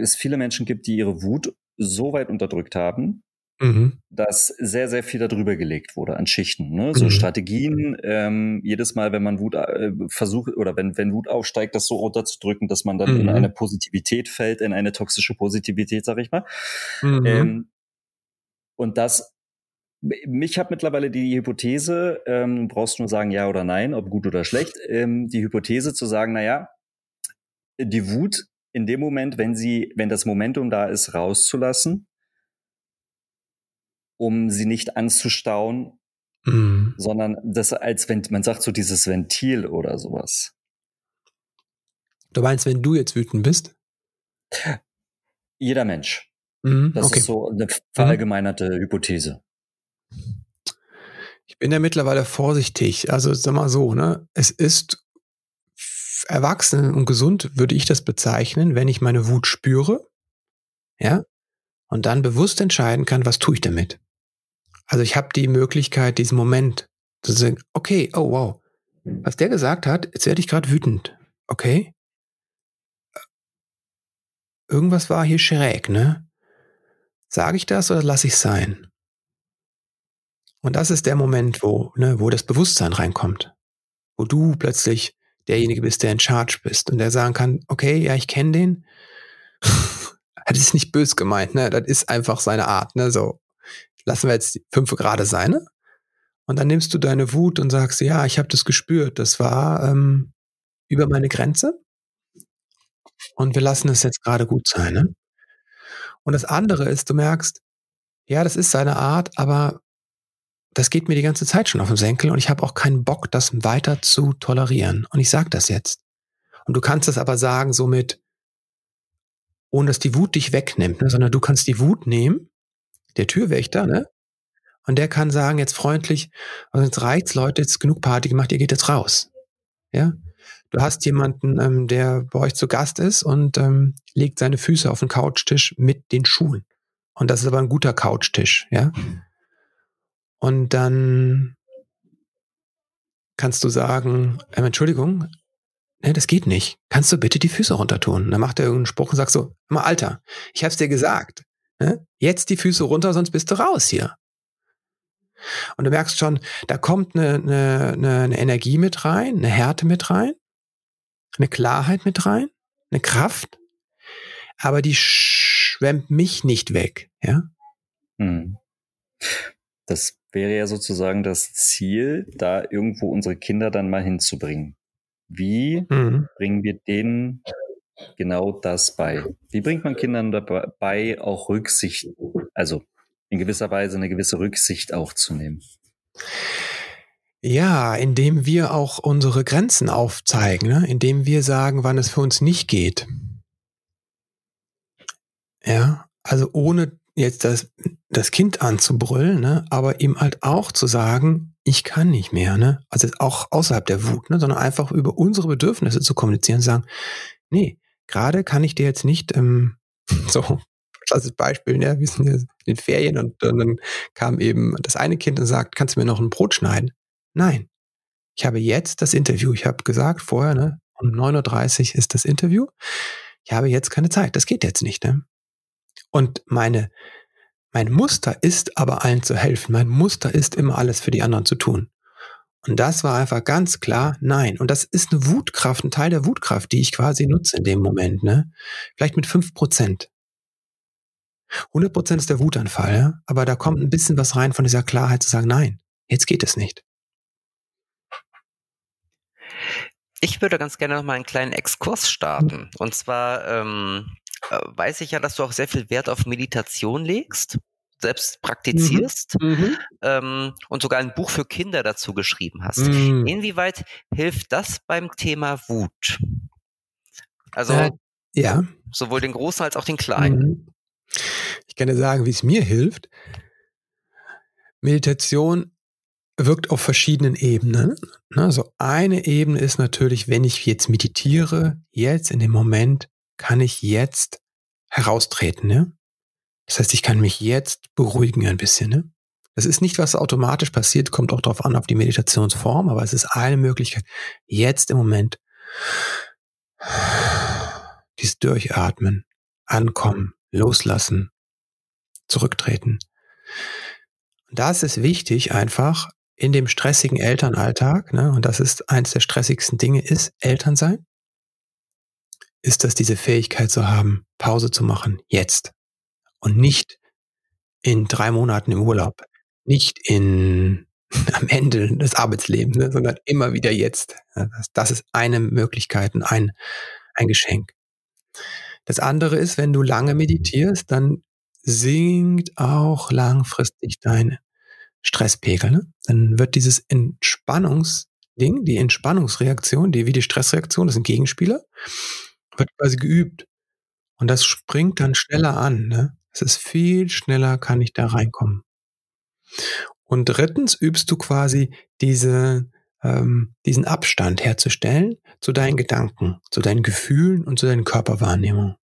es viele Menschen gibt, die ihre Wut so weit unterdrückt haben, Mhm. dass sehr, sehr viel darüber gelegt wurde an Schichten. Ne? So mhm. Strategien, ähm, jedes Mal, wenn man Wut äh, versucht oder wenn, wenn Wut aufsteigt, das so runterzudrücken, dass man dann mhm. in eine Positivität fällt, in eine toxische Positivität, sag ich mal. Mhm. Ähm, und das mich hat mittlerweile die Hypothese, ähm, brauchst nur sagen ja oder nein, ob gut oder schlecht, ähm, die Hypothese zu sagen, na ja, die Wut in dem Moment, wenn sie, wenn das Momentum da ist, rauszulassen, um sie nicht anzustauen, mhm. sondern das als wenn man sagt so dieses Ventil oder sowas. Du meinst, wenn du jetzt wütend bist? Jeder Mensch. Mhm, das okay. ist so eine verallgemeinerte mhm. Hypothese. Ich bin ja mittlerweile vorsichtig. Also sag mal so, ne? Es ist erwachsen und gesund, würde ich das bezeichnen, wenn ich meine Wut spüre, ja, und dann bewusst entscheiden kann, was tue ich damit. Also ich habe die Möglichkeit, diesen Moment zu sagen, okay, oh wow, was der gesagt hat, jetzt werde ich gerade wütend. Okay. Irgendwas war hier schräg, ne? Sage ich das oder lasse ich sein? Und das ist der Moment, wo, ne, wo das Bewusstsein reinkommt. Wo du plötzlich derjenige bist, der in Charge bist und der sagen kann, okay, ja, ich kenne den. [laughs] das ist nicht bös gemeint, ne? Das ist einfach seine Art, ne? So, lassen wir jetzt fünf gerade sein. Ne? Und dann nimmst du deine Wut und sagst, ja, ich habe das gespürt, das war ähm, über meine Grenze. Und wir lassen es jetzt gerade gut sein. Ne? Und das andere ist, du merkst, ja, das ist seine Art, aber das geht mir die ganze Zeit schon auf den Senkel und ich habe auch keinen Bock, das weiter zu tolerieren. Und ich sage das jetzt. Und du kannst das aber sagen, somit, ohne dass die Wut dich wegnimmt, ne, sondern du kannst die Wut nehmen der Türwächter, ne? Und der kann sagen jetzt freundlich, also jetzt reicht's, Leute, jetzt genug Party gemacht, ihr geht jetzt raus. Ja? Du hast jemanden, ähm, der bei euch zu Gast ist und ähm, legt seine Füße auf den Couchtisch mit den Schuhen. Und das ist aber ein guter Couchtisch, ja? Und dann kannst du sagen, ähm, Entschuldigung, ne, das geht nicht. Kannst du bitte die Füße runter tun? Dann macht er irgendeinen Spruch und sagt so, mal Alter, ich hab's dir gesagt. Ne? Jetzt die Füße runter, sonst bist du raus hier. Und du merkst schon, da kommt eine, eine, eine Energie mit rein, eine Härte mit rein, eine Klarheit mit rein, eine Kraft. aber die schwemmt mich nicht weg, ja. Hm. Das wäre ja sozusagen das Ziel, da irgendwo unsere Kinder dann mal hinzubringen. Wie mhm. bringen wir denen genau das bei? Wie bringt man Kindern dabei auch Rücksicht, also in gewisser Weise eine gewisse Rücksicht auch zu nehmen? Ja, indem wir auch unsere Grenzen aufzeigen, ne? indem wir sagen, wann es für uns nicht geht. Ja, also ohne jetzt das, das Kind anzubrüllen, ne? aber ihm halt auch zu sagen, ich kann nicht mehr, ne? Also auch außerhalb der Wut, ne? sondern einfach über unsere Bedürfnisse zu kommunizieren und sagen, nee, gerade kann ich dir jetzt nicht, ähm, [laughs] so, klassisches Beispiel, ne? wir sind ja in den Ferien und, und dann kam eben das eine Kind und sagt, kannst du mir noch ein Brot schneiden? Nein. Ich habe jetzt das Interview. Ich habe gesagt vorher, ne, um 9.30 Uhr ist das Interview. Ich habe jetzt keine Zeit. Das geht jetzt nicht. Ne? Und meine, mein Muster ist aber allen zu helfen. Mein Muster ist immer alles für die anderen zu tun. Und das war einfach ganz klar nein. Und das ist eine Wutkraft, ein Teil der Wutkraft, die ich quasi nutze in dem Moment. Ne? Vielleicht mit fünf Prozent. 100 Prozent ist der Wutanfall, ja? aber da kommt ein bisschen was rein von dieser Klarheit zu sagen, nein, jetzt geht es nicht. Ich würde ganz gerne noch mal einen kleinen Exkurs starten. Und zwar ähm, äh, weiß ich ja, dass du auch sehr viel Wert auf Meditation legst, selbst praktizierst mhm. mhm. ähm, und sogar ein Buch für Kinder dazu geschrieben hast. Mhm. Inwieweit hilft das beim Thema Wut? Also äh, ja. sowohl den Großen als auch den Kleinen. Mhm. Ich kann dir sagen, wie es mir hilft. Meditation wirkt auf verschiedenen Ebenen. Also eine Ebene ist natürlich, wenn ich jetzt meditiere, jetzt in dem Moment, kann ich jetzt heraustreten. Ne? Das heißt, ich kann mich jetzt beruhigen ein bisschen. Ne? Das ist nicht, was automatisch passiert, kommt auch darauf an, auf die Meditationsform, aber es ist eine Möglichkeit, jetzt im Moment dieses Durchatmen, ankommen, loslassen, zurücktreten. Und da ist es wichtig, einfach in dem stressigen Elternalltag, ne, und das ist eins der stressigsten Dinge, ist Elternsein, ist das diese Fähigkeit zu haben, Pause zu machen, jetzt. Und nicht in drei Monaten im Urlaub, nicht in [laughs] am Ende des Arbeitslebens, ne, sondern immer wieder jetzt. Das, das ist eine Möglichkeit und ein, ein Geschenk. Das andere ist, wenn du lange meditierst, dann sinkt auch langfristig deine Stresspegel, ne? dann wird dieses Entspannungsding, die Entspannungsreaktion, die wie die Stressreaktion, das sind Gegenspieler, wird quasi geübt. Und das springt dann schneller an. Ne? Es ist viel schneller, kann ich da reinkommen. Und drittens übst du quasi diese, ähm, diesen Abstand herzustellen zu deinen Gedanken, zu deinen Gefühlen und zu deinen Körperwahrnehmungen.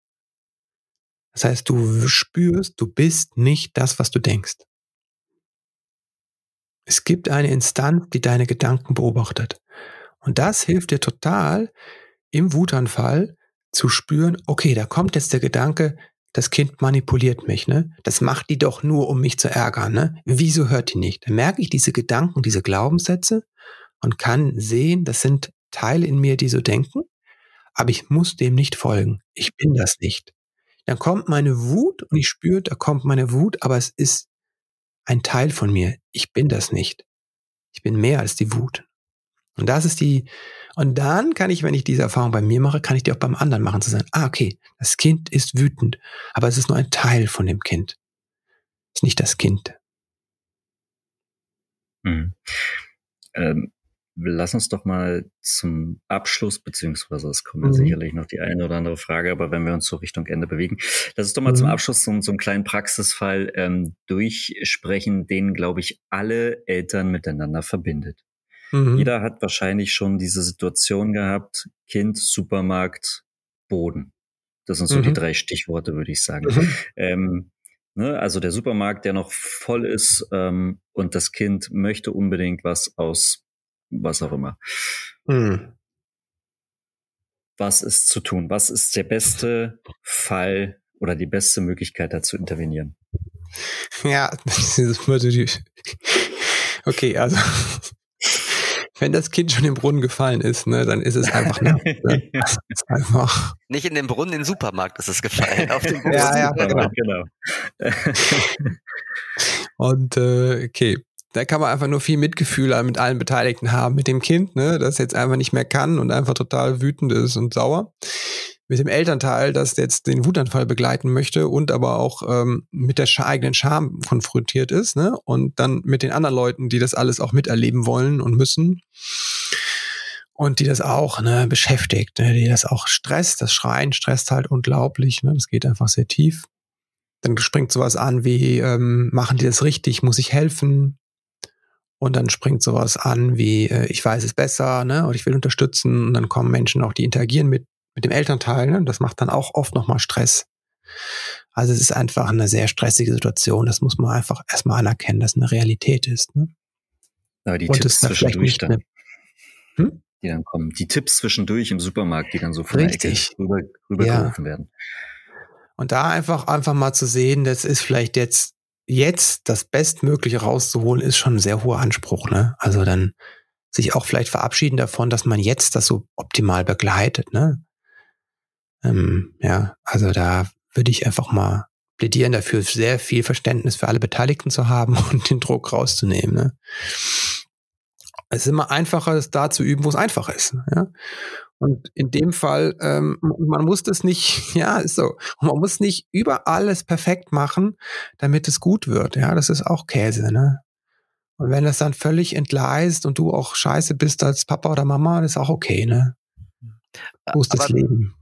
Das heißt, du spürst, du bist nicht das, was du denkst. Es gibt eine Instanz, die deine Gedanken beobachtet. Und das hilft dir total, im Wutanfall zu spüren, okay, da kommt jetzt der Gedanke, das Kind manipuliert mich, ne? Das macht die doch nur, um mich zu ärgern, ne? Wieso hört die nicht? Dann merke ich diese Gedanken, diese Glaubenssätze und kann sehen, das sind Teile in mir, die so denken, aber ich muss dem nicht folgen. Ich bin das nicht. Dann kommt meine Wut und ich spüre, da kommt meine Wut, aber es ist ein Teil von mir. Ich bin das nicht. Ich bin mehr als die Wut. Und das ist die, und dann kann ich, wenn ich diese Erfahrung bei mir mache, kann ich die auch beim anderen machen, zu sagen, ah, okay, das Kind ist wütend, aber es ist nur ein Teil von dem Kind. Es ist nicht das Kind. Mhm. Ähm, lass uns doch mal zum Abschluss, beziehungsweise es kommt mhm. sicherlich noch die eine oder andere Frage, aber wenn wir uns so Richtung Ende bewegen, lass uns doch mal mhm. zum Abschluss so, so einen kleinen Praxisfall ähm, durchsprechen, den, glaube ich, alle Eltern miteinander verbindet. Mhm. Jeder hat wahrscheinlich schon diese Situation gehabt, Kind, Supermarkt, Boden. Das sind so die mhm. drei Stichworte, würde ich sagen. Mhm. Ähm, Ne, also der Supermarkt, der noch voll ist ähm, und das Kind möchte unbedingt was aus was auch immer. Hm. Was ist zu tun? Was ist der beste Fall oder die beste Möglichkeit, da zu intervenieren? Ja, [laughs] das ist natürlich. Okay, also wenn das Kind schon im Brunnen gefallen ist, ne, dann ist es einfach, [laughs] ne, ist einfach. Nicht in den Brunnen, im Supermarkt ist es gefallen. Auf den [laughs] Brunnen. ja, ja, genau. genau. [laughs] Und äh, okay, da kann man einfach nur viel Mitgefühl mit allen Beteiligten haben. Mit dem Kind, ne, das jetzt einfach nicht mehr kann und einfach total wütend ist und sauer. Mit dem Elternteil, das jetzt den Wutanfall begleiten möchte und aber auch ähm, mit der eigenen Scham konfrontiert ist, ne? Und dann mit den anderen Leuten, die das alles auch miterleben wollen und müssen. Und die das auch ne, beschäftigt, ne, die das auch stresst. Das Schreien stresst halt unglaublich. Ne? Das geht einfach sehr tief. Dann springt sowas an wie, ähm, machen die das richtig? Muss ich helfen? Und dann springt sowas an wie, äh, ich weiß es besser, ne, oder ich will unterstützen. Und dann kommen Menschen auch, die interagieren mit, mit dem Elternteil, ne? Das macht dann auch oft nochmal Stress. Also es ist einfach eine sehr stressige Situation. Das muss man einfach erstmal anerkennen, dass eine Realität ist. Ne? Aber die Und Tipps zwischendurch dann, hm? die dann kommen, die Tipps zwischendurch im Supermarkt, die dann so von Richtig. der Ecke rüber, rübergerufen ja. werden. Und da einfach, einfach mal zu sehen, das ist vielleicht jetzt jetzt das Bestmögliche rauszuholen, ist schon ein sehr hoher Anspruch. Ne? Also dann sich auch vielleicht verabschieden davon, dass man jetzt das so optimal begleitet. Ne? Ähm, ja, also da würde ich einfach mal plädieren dafür, sehr viel Verständnis für alle Beteiligten zu haben [laughs] und den Druck rauszunehmen. Ne? Es ist immer einfacher, es da zu üben, wo es einfach ist. Ja? Und in dem Fall, ähm, man muss das nicht, [laughs] ja, ist so. man muss nicht über alles perfekt machen, damit es gut wird. Ja, das ist auch Käse, ne? Und wenn das dann völlig entgleist und du auch scheiße bist als Papa oder Mama, das ist auch okay, ne? So ist das Leben.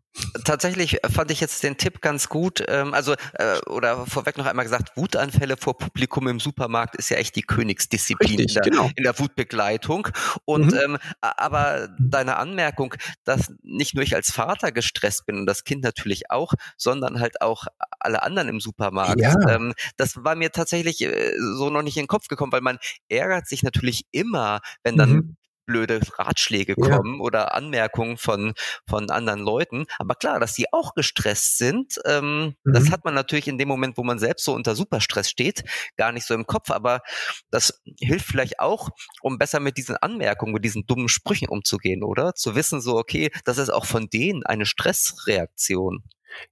Tatsächlich fand ich jetzt den Tipp ganz gut. Ähm, also, äh, oder vorweg noch einmal gesagt, Wutanfälle vor Publikum im Supermarkt ist ja echt die Königsdisziplin Richtig, in, der, genau. in der Wutbegleitung. Und mhm. ähm, aber deine Anmerkung, dass nicht nur ich als Vater gestresst bin und das Kind natürlich auch, sondern halt auch alle anderen im Supermarkt. Ja. Ähm, das war mir tatsächlich äh, so noch nicht in den Kopf gekommen, weil man ärgert sich natürlich immer, wenn dann mhm blöde Ratschläge kommen ja. oder Anmerkungen von, von anderen Leuten. Aber klar, dass die auch gestresst sind, ähm, mhm. das hat man natürlich in dem Moment, wo man selbst so unter Superstress steht, gar nicht so im Kopf. Aber das hilft vielleicht auch, um besser mit diesen Anmerkungen, mit diesen dummen Sprüchen umzugehen, oder? Zu wissen so, okay, das ist auch von denen eine Stressreaktion.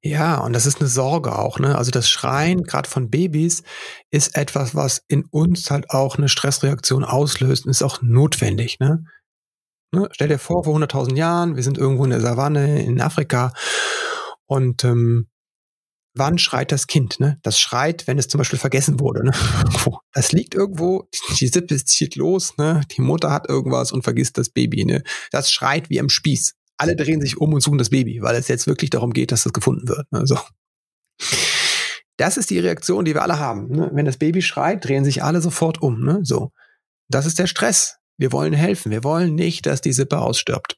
Ja, und das ist eine Sorge auch, ne? Also das Schreien, gerade von Babys, ist etwas, was in uns halt auch eine Stressreaktion auslöst und ist auch notwendig, ne? ne? Stell dir vor, vor 100.000 Jahren, wir sind irgendwo in der Savanne in Afrika und ähm, wann schreit das Kind? Ne? Das schreit, wenn es zum Beispiel vergessen wurde. Ne? [laughs] Das liegt irgendwo, die Sippe zieht los, ne? die Mutter hat irgendwas und vergisst das Baby. Ne? Das schreit wie am Spieß alle drehen sich um und suchen das Baby, weil es jetzt wirklich darum geht, dass das gefunden wird. Also, das ist die Reaktion, die wir alle haben. Ne? Wenn das Baby schreit, drehen sich alle sofort um. Ne? So, das ist der Stress. Wir wollen helfen. Wir wollen nicht, dass die Sippe ausstirbt.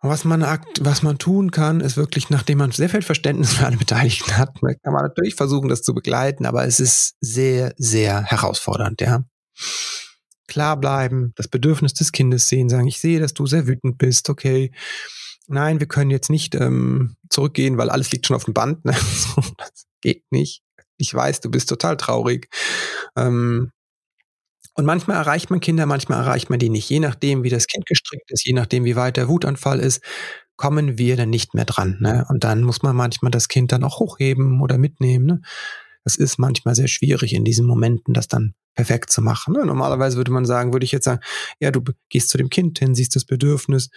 Was man, was man tun kann, ist wirklich, nachdem man sehr viel Verständnis für alle Beteiligten hat, kann man natürlich versuchen, das zu begleiten, aber es ist sehr, sehr herausfordernd, ja klar bleiben, das Bedürfnis des Kindes sehen, sagen, ich sehe, dass du sehr wütend bist, okay. Nein, wir können jetzt nicht ähm, zurückgehen, weil alles liegt schon auf dem Band. Ne? [laughs] das geht nicht. Ich weiß, du bist total traurig. Ähm, und manchmal erreicht man Kinder, manchmal erreicht man die nicht. Je nachdem, wie das Kind gestrickt ist, je nachdem, wie weit der Wutanfall ist, kommen wir dann nicht mehr dran. Ne? Und dann muss man manchmal das Kind dann auch hochheben oder mitnehmen. Ne? Das ist manchmal sehr schwierig in diesen Momenten, das dann perfekt zu machen. Ne? Normalerweise würde man sagen, würde ich jetzt sagen, ja, du gehst zu dem Kind hin, siehst das Bedürfnis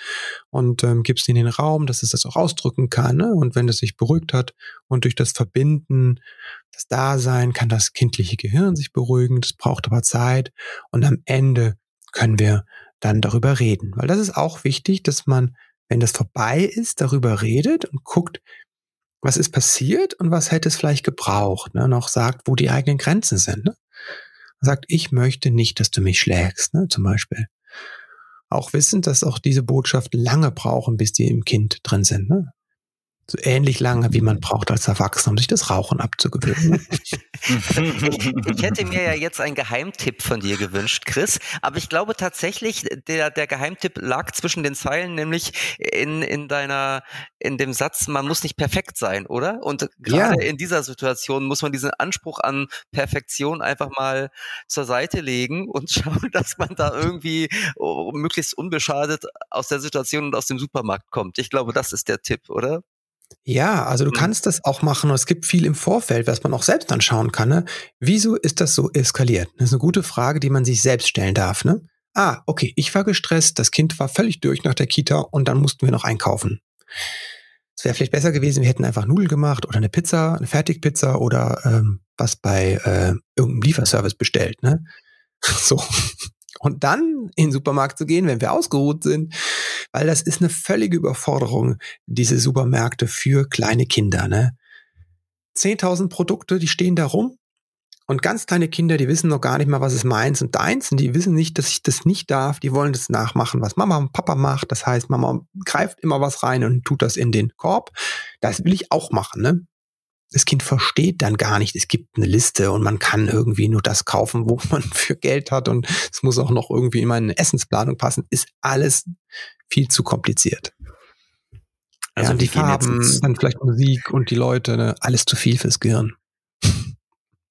und ähm, gibst ihm den Raum, dass es das auch ausdrücken kann. Ne? Und wenn es sich beruhigt hat und durch das Verbinden, das Dasein, kann das kindliche Gehirn sich beruhigen. Das braucht aber Zeit. Und am Ende können wir dann darüber reden. Weil das ist auch wichtig, dass man, wenn das vorbei ist, darüber redet und guckt, was ist passiert und was hätte es vielleicht gebraucht, ne? noch sagt, wo die eigenen Grenzen sind. Ne? Sagt, ich möchte nicht, dass du mich schlägst, ne? zum Beispiel. Auch wissend, dass auch diese Botschaften lange brauchen, bis die im Kind drin sind. Ne? So ähnlich lange, wie man braucht als Erwachsener, um sich das Rauchen abzugewöhnen. ich, [laughs] [laughs] ich, hätte mir ja jetzt einen Geheimtipp von dir gewünscht, Chris, aber ich glaube tatsächlich, der, der Geheimtipp lag zwischen den Zeilen, nämlich in, in deiner, in dem Satz, man muss nicht perfekt sein, oder? Und gerade ja. in dieser Situation muss man diesen Anspruch an Perfektion einfach mal zur Seite legen und [laughs] schauen, dass man da irgendwie oh, möglichst unbeschadet aus der Situation und aus dem Supermarkt kommt. Ich glaube, das ist der Tipp, oder? Ja, also du mhm. kannst das auch machen und es gibt viel im Vorfeld, was man auch selbst anschauen kann. Ne? Wieso ist das so eskaliert? Das ist eine gute Frage, die man sich selbst stellen darf. Ne? Ah, okay, ich war gestresst, das Kind war völlig durch nach der Kita und dann mussten wir noch einkaufen. Es wäre vielleicht besser gewesen, wir hätten einfach Nudeln gemacht oder eine Pizza, eine Fertigpizza oder ähm, was bei äh, irgendeinem Lieferservice bestellt. Ne? [laughs] So. Und dann in den Supermarkt zu gehen, wenn wir ausgeruht sind, weil das ist eine völlige Überforderung, diese Supermärkte für kleine Kinder. Ne? 10.000 Produkte, die stehen da rum. Und ganz kleine Kinder, die wissen noch gar nicht mal, was ist meins und deins. Und die wissen nicht, dass ich das nicht darf. Die wollen das nachmachen, was Mama und Papa macht. Das heißt, Mama greift immer was rein und tut das in den Korb. Das will ich auch machen. Ne? Das Kind versteht dann gar nicht, es gibt eine Liste und man kann irgendwie nur das kaufen, wo [laughs] man für Geld hat und es muss auch noch irgendwie in meine Essensplanung passen, ist alles viel zu kompliziert. Also ja, die Farben, dann vielleicht Musik und die Leute, ne? alles zu viel fürs Gehirn.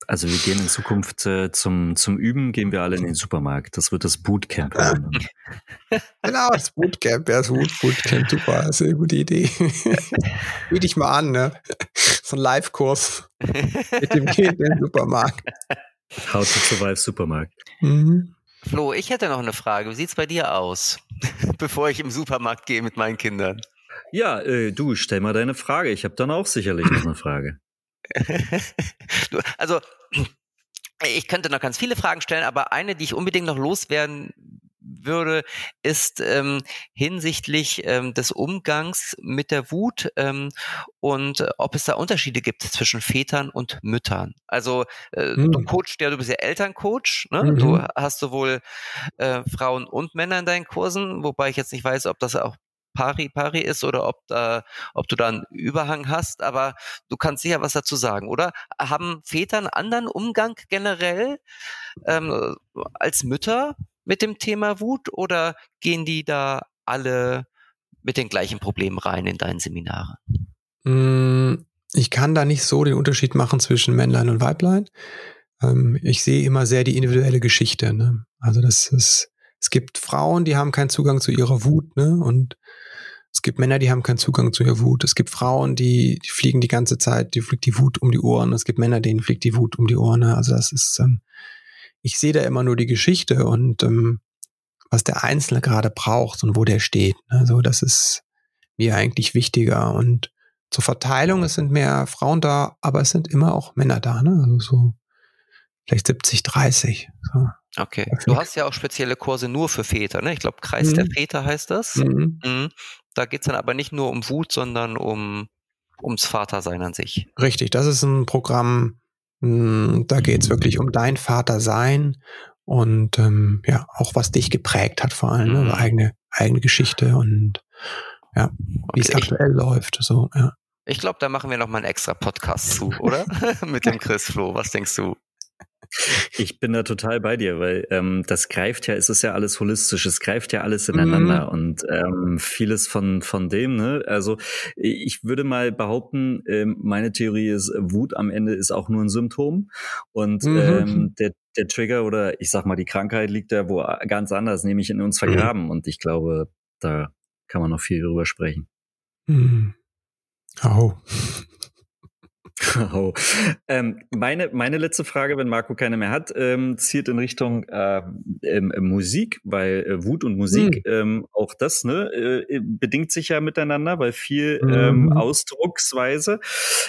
Also wir gehen in Zukunft äh, zum, zum Üben, gehen wir alle in den Supermarkt. Das wird das Bootcamp. [laughs] genau, das Bootcamp, ja, das Bootcamp, super, sehr gute Idee. [laughs] Biete dich mal an, ne? So ein Live-Kurs [laughs] mit dem Kind im Supermarkt. How to survive Supermarkt. Mhm. Flo, ich hätte noch eine Frage. Wie sieht's bei dir aus, [laughs] bevor ich im Supermarkt gehe mit meinen Kindern? Ja, äh, du, stell mal deine Frage. Ich habe dann auch sicherlich noch eine Frage. [laughs] also, ich könnte noch ganz viele Fragen stellen, aber eine, die ich unbedingt noch loswerden würde, ist ähm, hinsichtlich ähm, des Umgangs mit der Wut ähm, und äh, ob es da Unterschiede gibt zwischen Vätern und Müttern. Also äh, mhm. du coachst ja, du bist ja Elterncoach, ne? Mhm. du hast sowohl äh, Frauen und Männer in deinen Kursen, wobei ich jetzt nicht weiß, ob das auch pari pari ist oder ob da, ob du da einen Überhang hast, aber du kannst sicher was dazu sagen, oder? Haben Väter einen anderen Umgang generell ähm, als Mütter mit dem Thema Wut oder gehen die da alle mit den gleichen Problemen rein in deinen Seminare? Mm, ich kann da nicht so den Unterschied machen zwischen Männlein und Weiblein. Ähm, ich sehe immer sehr die individuelle Geschichte. Ne? Also das ist, es gibt Frauen, die haben keinen Zugang zu ihrer Wut, ne? Und es gibt Männer, die haben keinen Zugang zu ihrer Wut. Es gibt Frauen, die, die fliegen die ganze Zeit, die fliegt die Wut um die Ohren. Es gibt Männer, denen fliegt die Wut um die Ohren. Also das ist, ähm, ich sehe da immer nur die Geschichte und ähm, was der Einzelne gerade braucht und wo der steht. Also das ist mir eigentlich wichtiger. Und zur Verteilung, es sind mehr Frauen da, aber es sind immer auch Männer da. Ne? Also so vielleicht 70, 30. So. Okay. Du hast ja auch spezielle Kurse nur für Väter, ne? Ich glaube, Kreis mhm. der Väter heißt das. Mhm. Mhm. Da geht's dann aber nicht nur um Wut, sondern um ums Vatersein an sich. Richtig, das ist ein Programm, da geht's wirklich um dein Vatersein und ähm, ja, auch was dich geprägt hat, vor allem, ne? Mhm. eigene, eigene Geschichte und ja, wie es aktuell läuft. So, ja. Ich glaube, da machen wir noch mal einen extra Podcast zu, oder? [laughs] Mit dem Chris Flo. Was denkst du? Ich bin da total bei dir, weil ähm, das greift ja, es ist ja alles holistisch, es greift ja alles ineinander mhm. und ähm, vieles von von dem. Ne? Also ich würde mal behaupten, ähm, meine Theorie ist, Wut am Ende ist auch nur ein Symptom und mhm. ähm, der der Trigger oder ich sag mal die Krankheit liegt da wo ganz anders, nämlich in uns mhm. vergraben mhm. und ich glaube, da kann man noch viel drüber sprechen. Mhm. Oh. Oh. Ähm, meine, meine letzte Frage, wenn Marco keine mehr hat, ähm, zielt in Richtung äh, ähm, Musik, weil äh, Wut und Musik, mhm. ähm, auch das ne, äh, bedingt sich ja miteinander, weil viel mhm. ähm, Ausdrucksweise.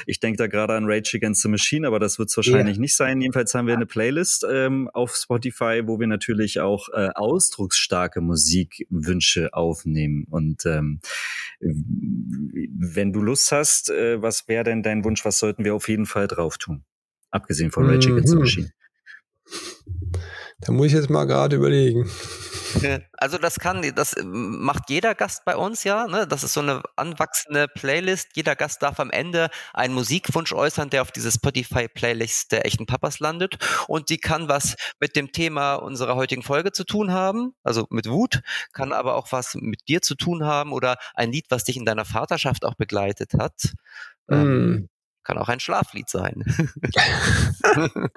Ich denke da gerade an Rage Against the Machine, aber das wird es wahrscheinlich ja. nicht sein. Jedenfalls haben wir eine Playlist ähm, auf Spotify, wo wir natürlich auch äh, ausdrucksstarke Musikwünsche aufnehmen. Und wenn du Lust hast, äh, was wäre denn dein Wunsch, was sollten wir auf jeden Fall drauf tun? Abgesehen von Rage Against the. Machine. Da muss ich jetzt mal gerade überlegen. Also das kann, das macht jeder Gast bei uns ja. Ne? Das ist so eine anwachsende Playlist. Jeder Gast darf am Ende einen Musikwunsch äußern, der auf diese Spotify-Playlist der echten Papas landet. Und die kann was mit dem Thema unserer heutigen Folge zu tun haben, also mit Wut, kann aber auch was mit dir zu tun haben oder ein Lied, was dich in deiner Vaterschaft auch begleitet hat. Mm. Kann auch ein Schlaflied sein. [laughs]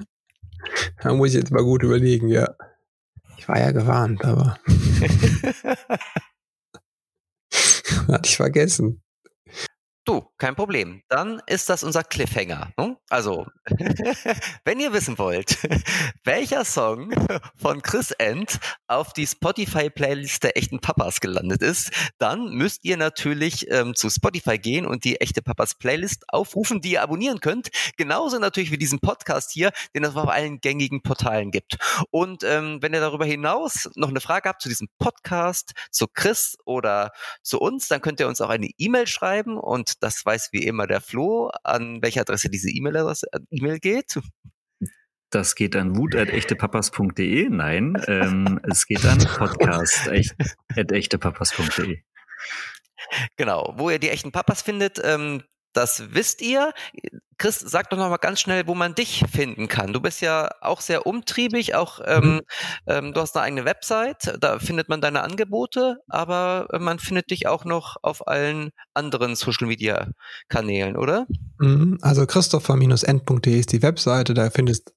da muss ich jetzt mal gut überlegen, ja. Ich war ja gewarnt, aber. [laughs] [laughs] Hatte ich vergessen. Du, kein Problem. Dann ist das unser Cliffhanger. Ne? Also, [laughs] wenn ihr wissen wollt, [laughs] welcher Song von Chris End auf die Spotify-Playlist der echten Papas gelandet ist, dann müsst ihr natürlich ähm, zu Spotify gehen und die echte Papas Playlist aufrufen, die ihr abonnieren könnt. Genauso natürlich wie diesen Podcast hier, den es auf allen gängigen Portalen gibt. Und ähm, wenn ihr darüber hinaus noch eine Frage habt zu diesem Podcast, zu Chris oder zu uns, dann könnt ihr uns auch eine E-Mail schreiben und das weiß wie immer der Flo, an welche Adresse diese E-Mail-Adresse äh, E-Mail geht. Das geht an wut.echtepapas.de. Nein, [laughs] ähm, es geht an podcast.echtepapas.de. Genau, wo ihr die echten Papas findet, ähm, das wisst ihr. Chris, sag doch noch mal ganz schnell, wo man dich finden kann. Du bist ja auch sehr umtriebig, auch ähm, mhm. ähm, du hast eine eigene Website, da findet man deine Angebote, aber man findet dich auch noch auf allen anderen Social Media Kanälen, oder? Mhm. Also christopher-end.de ist die Webseite, da findest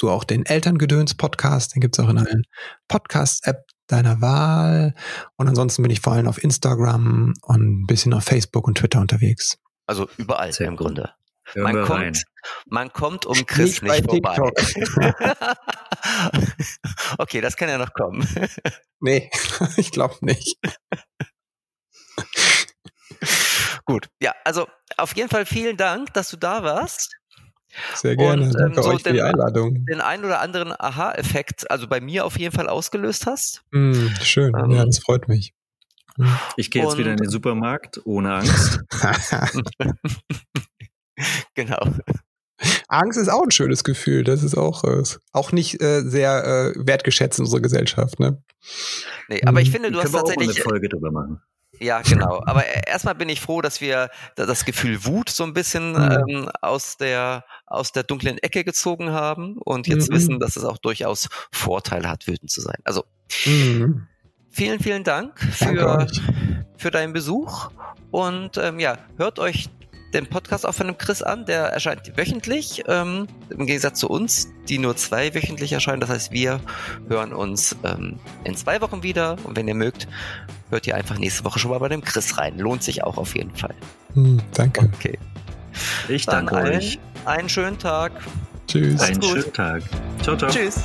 du auch den Elterngedöns-Podcast, den gibt's auch in allen Podcast-App deiner Wahl. Und ansonsten bin ich vor allem auf Instagram und ein bisschen auf Facebook und Twitter unterwegs. Also überall Sehr im Grunde. Man kommt, man kommt um Chris nicht, nicht vorbei. [laughs] okay, das kann ja noch kommen. [laughs] nee, [laughs] ich glaube nicht. Gut, ja, also auf jeden Fall vielen Dank, dass du da warst. Sehr gerne, und, ähm, danke so euch für die Einladung. Den einen oder anderen Aha-Effekt, also bei mir auf jeden Fall ausgelöst hast. Mm, schön, ähm, ja, das freut mich. [laughs] Ich gehe jetzt und, wieder in den Supermarkt ohne Angst. [laughs] [laughs] genau. Angst ist auch ein schönes Gefühl. Das ist auch, äh, auch nicht äh, sehr äh, wertgeschätzt in unserer Gesellschaft. Ne? Nee, aber ich mhm. finde, du hast tatsächlich. eine Folge drüber machen. Ja, genau. Aber erstmal bin ich froh, dass wir das Gefühl Wut so ein bisschen ähm, aus der aus der dunklen Ecke gezogen haben und jetzt mhm. wissen, dass es auch durchaus Vorteile hat, wütend zu sein. Also mhm vielen, vielen Dank für, für deinen Besuch. Und ähm, ja, hört euch den Podcast auch von dem Chris an, der erscheint wöchentlich, ähm, im Gegensatz zu uns, die nur zwei wöchentlich erscheinen. Das heißt, wir hören uns ähm, in zwei Wochen wieder. Und wenn ihr mögt, hört ihr einfach nächste Woche schon mal bei dem Chris rein. Lohnt sich auch auf jeden Fall. Hm, danke. Okay. Ich danke Dann euch. Einen schönen Tag. Tschüss. Einen schönen Tag. Ciao, ciao. Tschüss.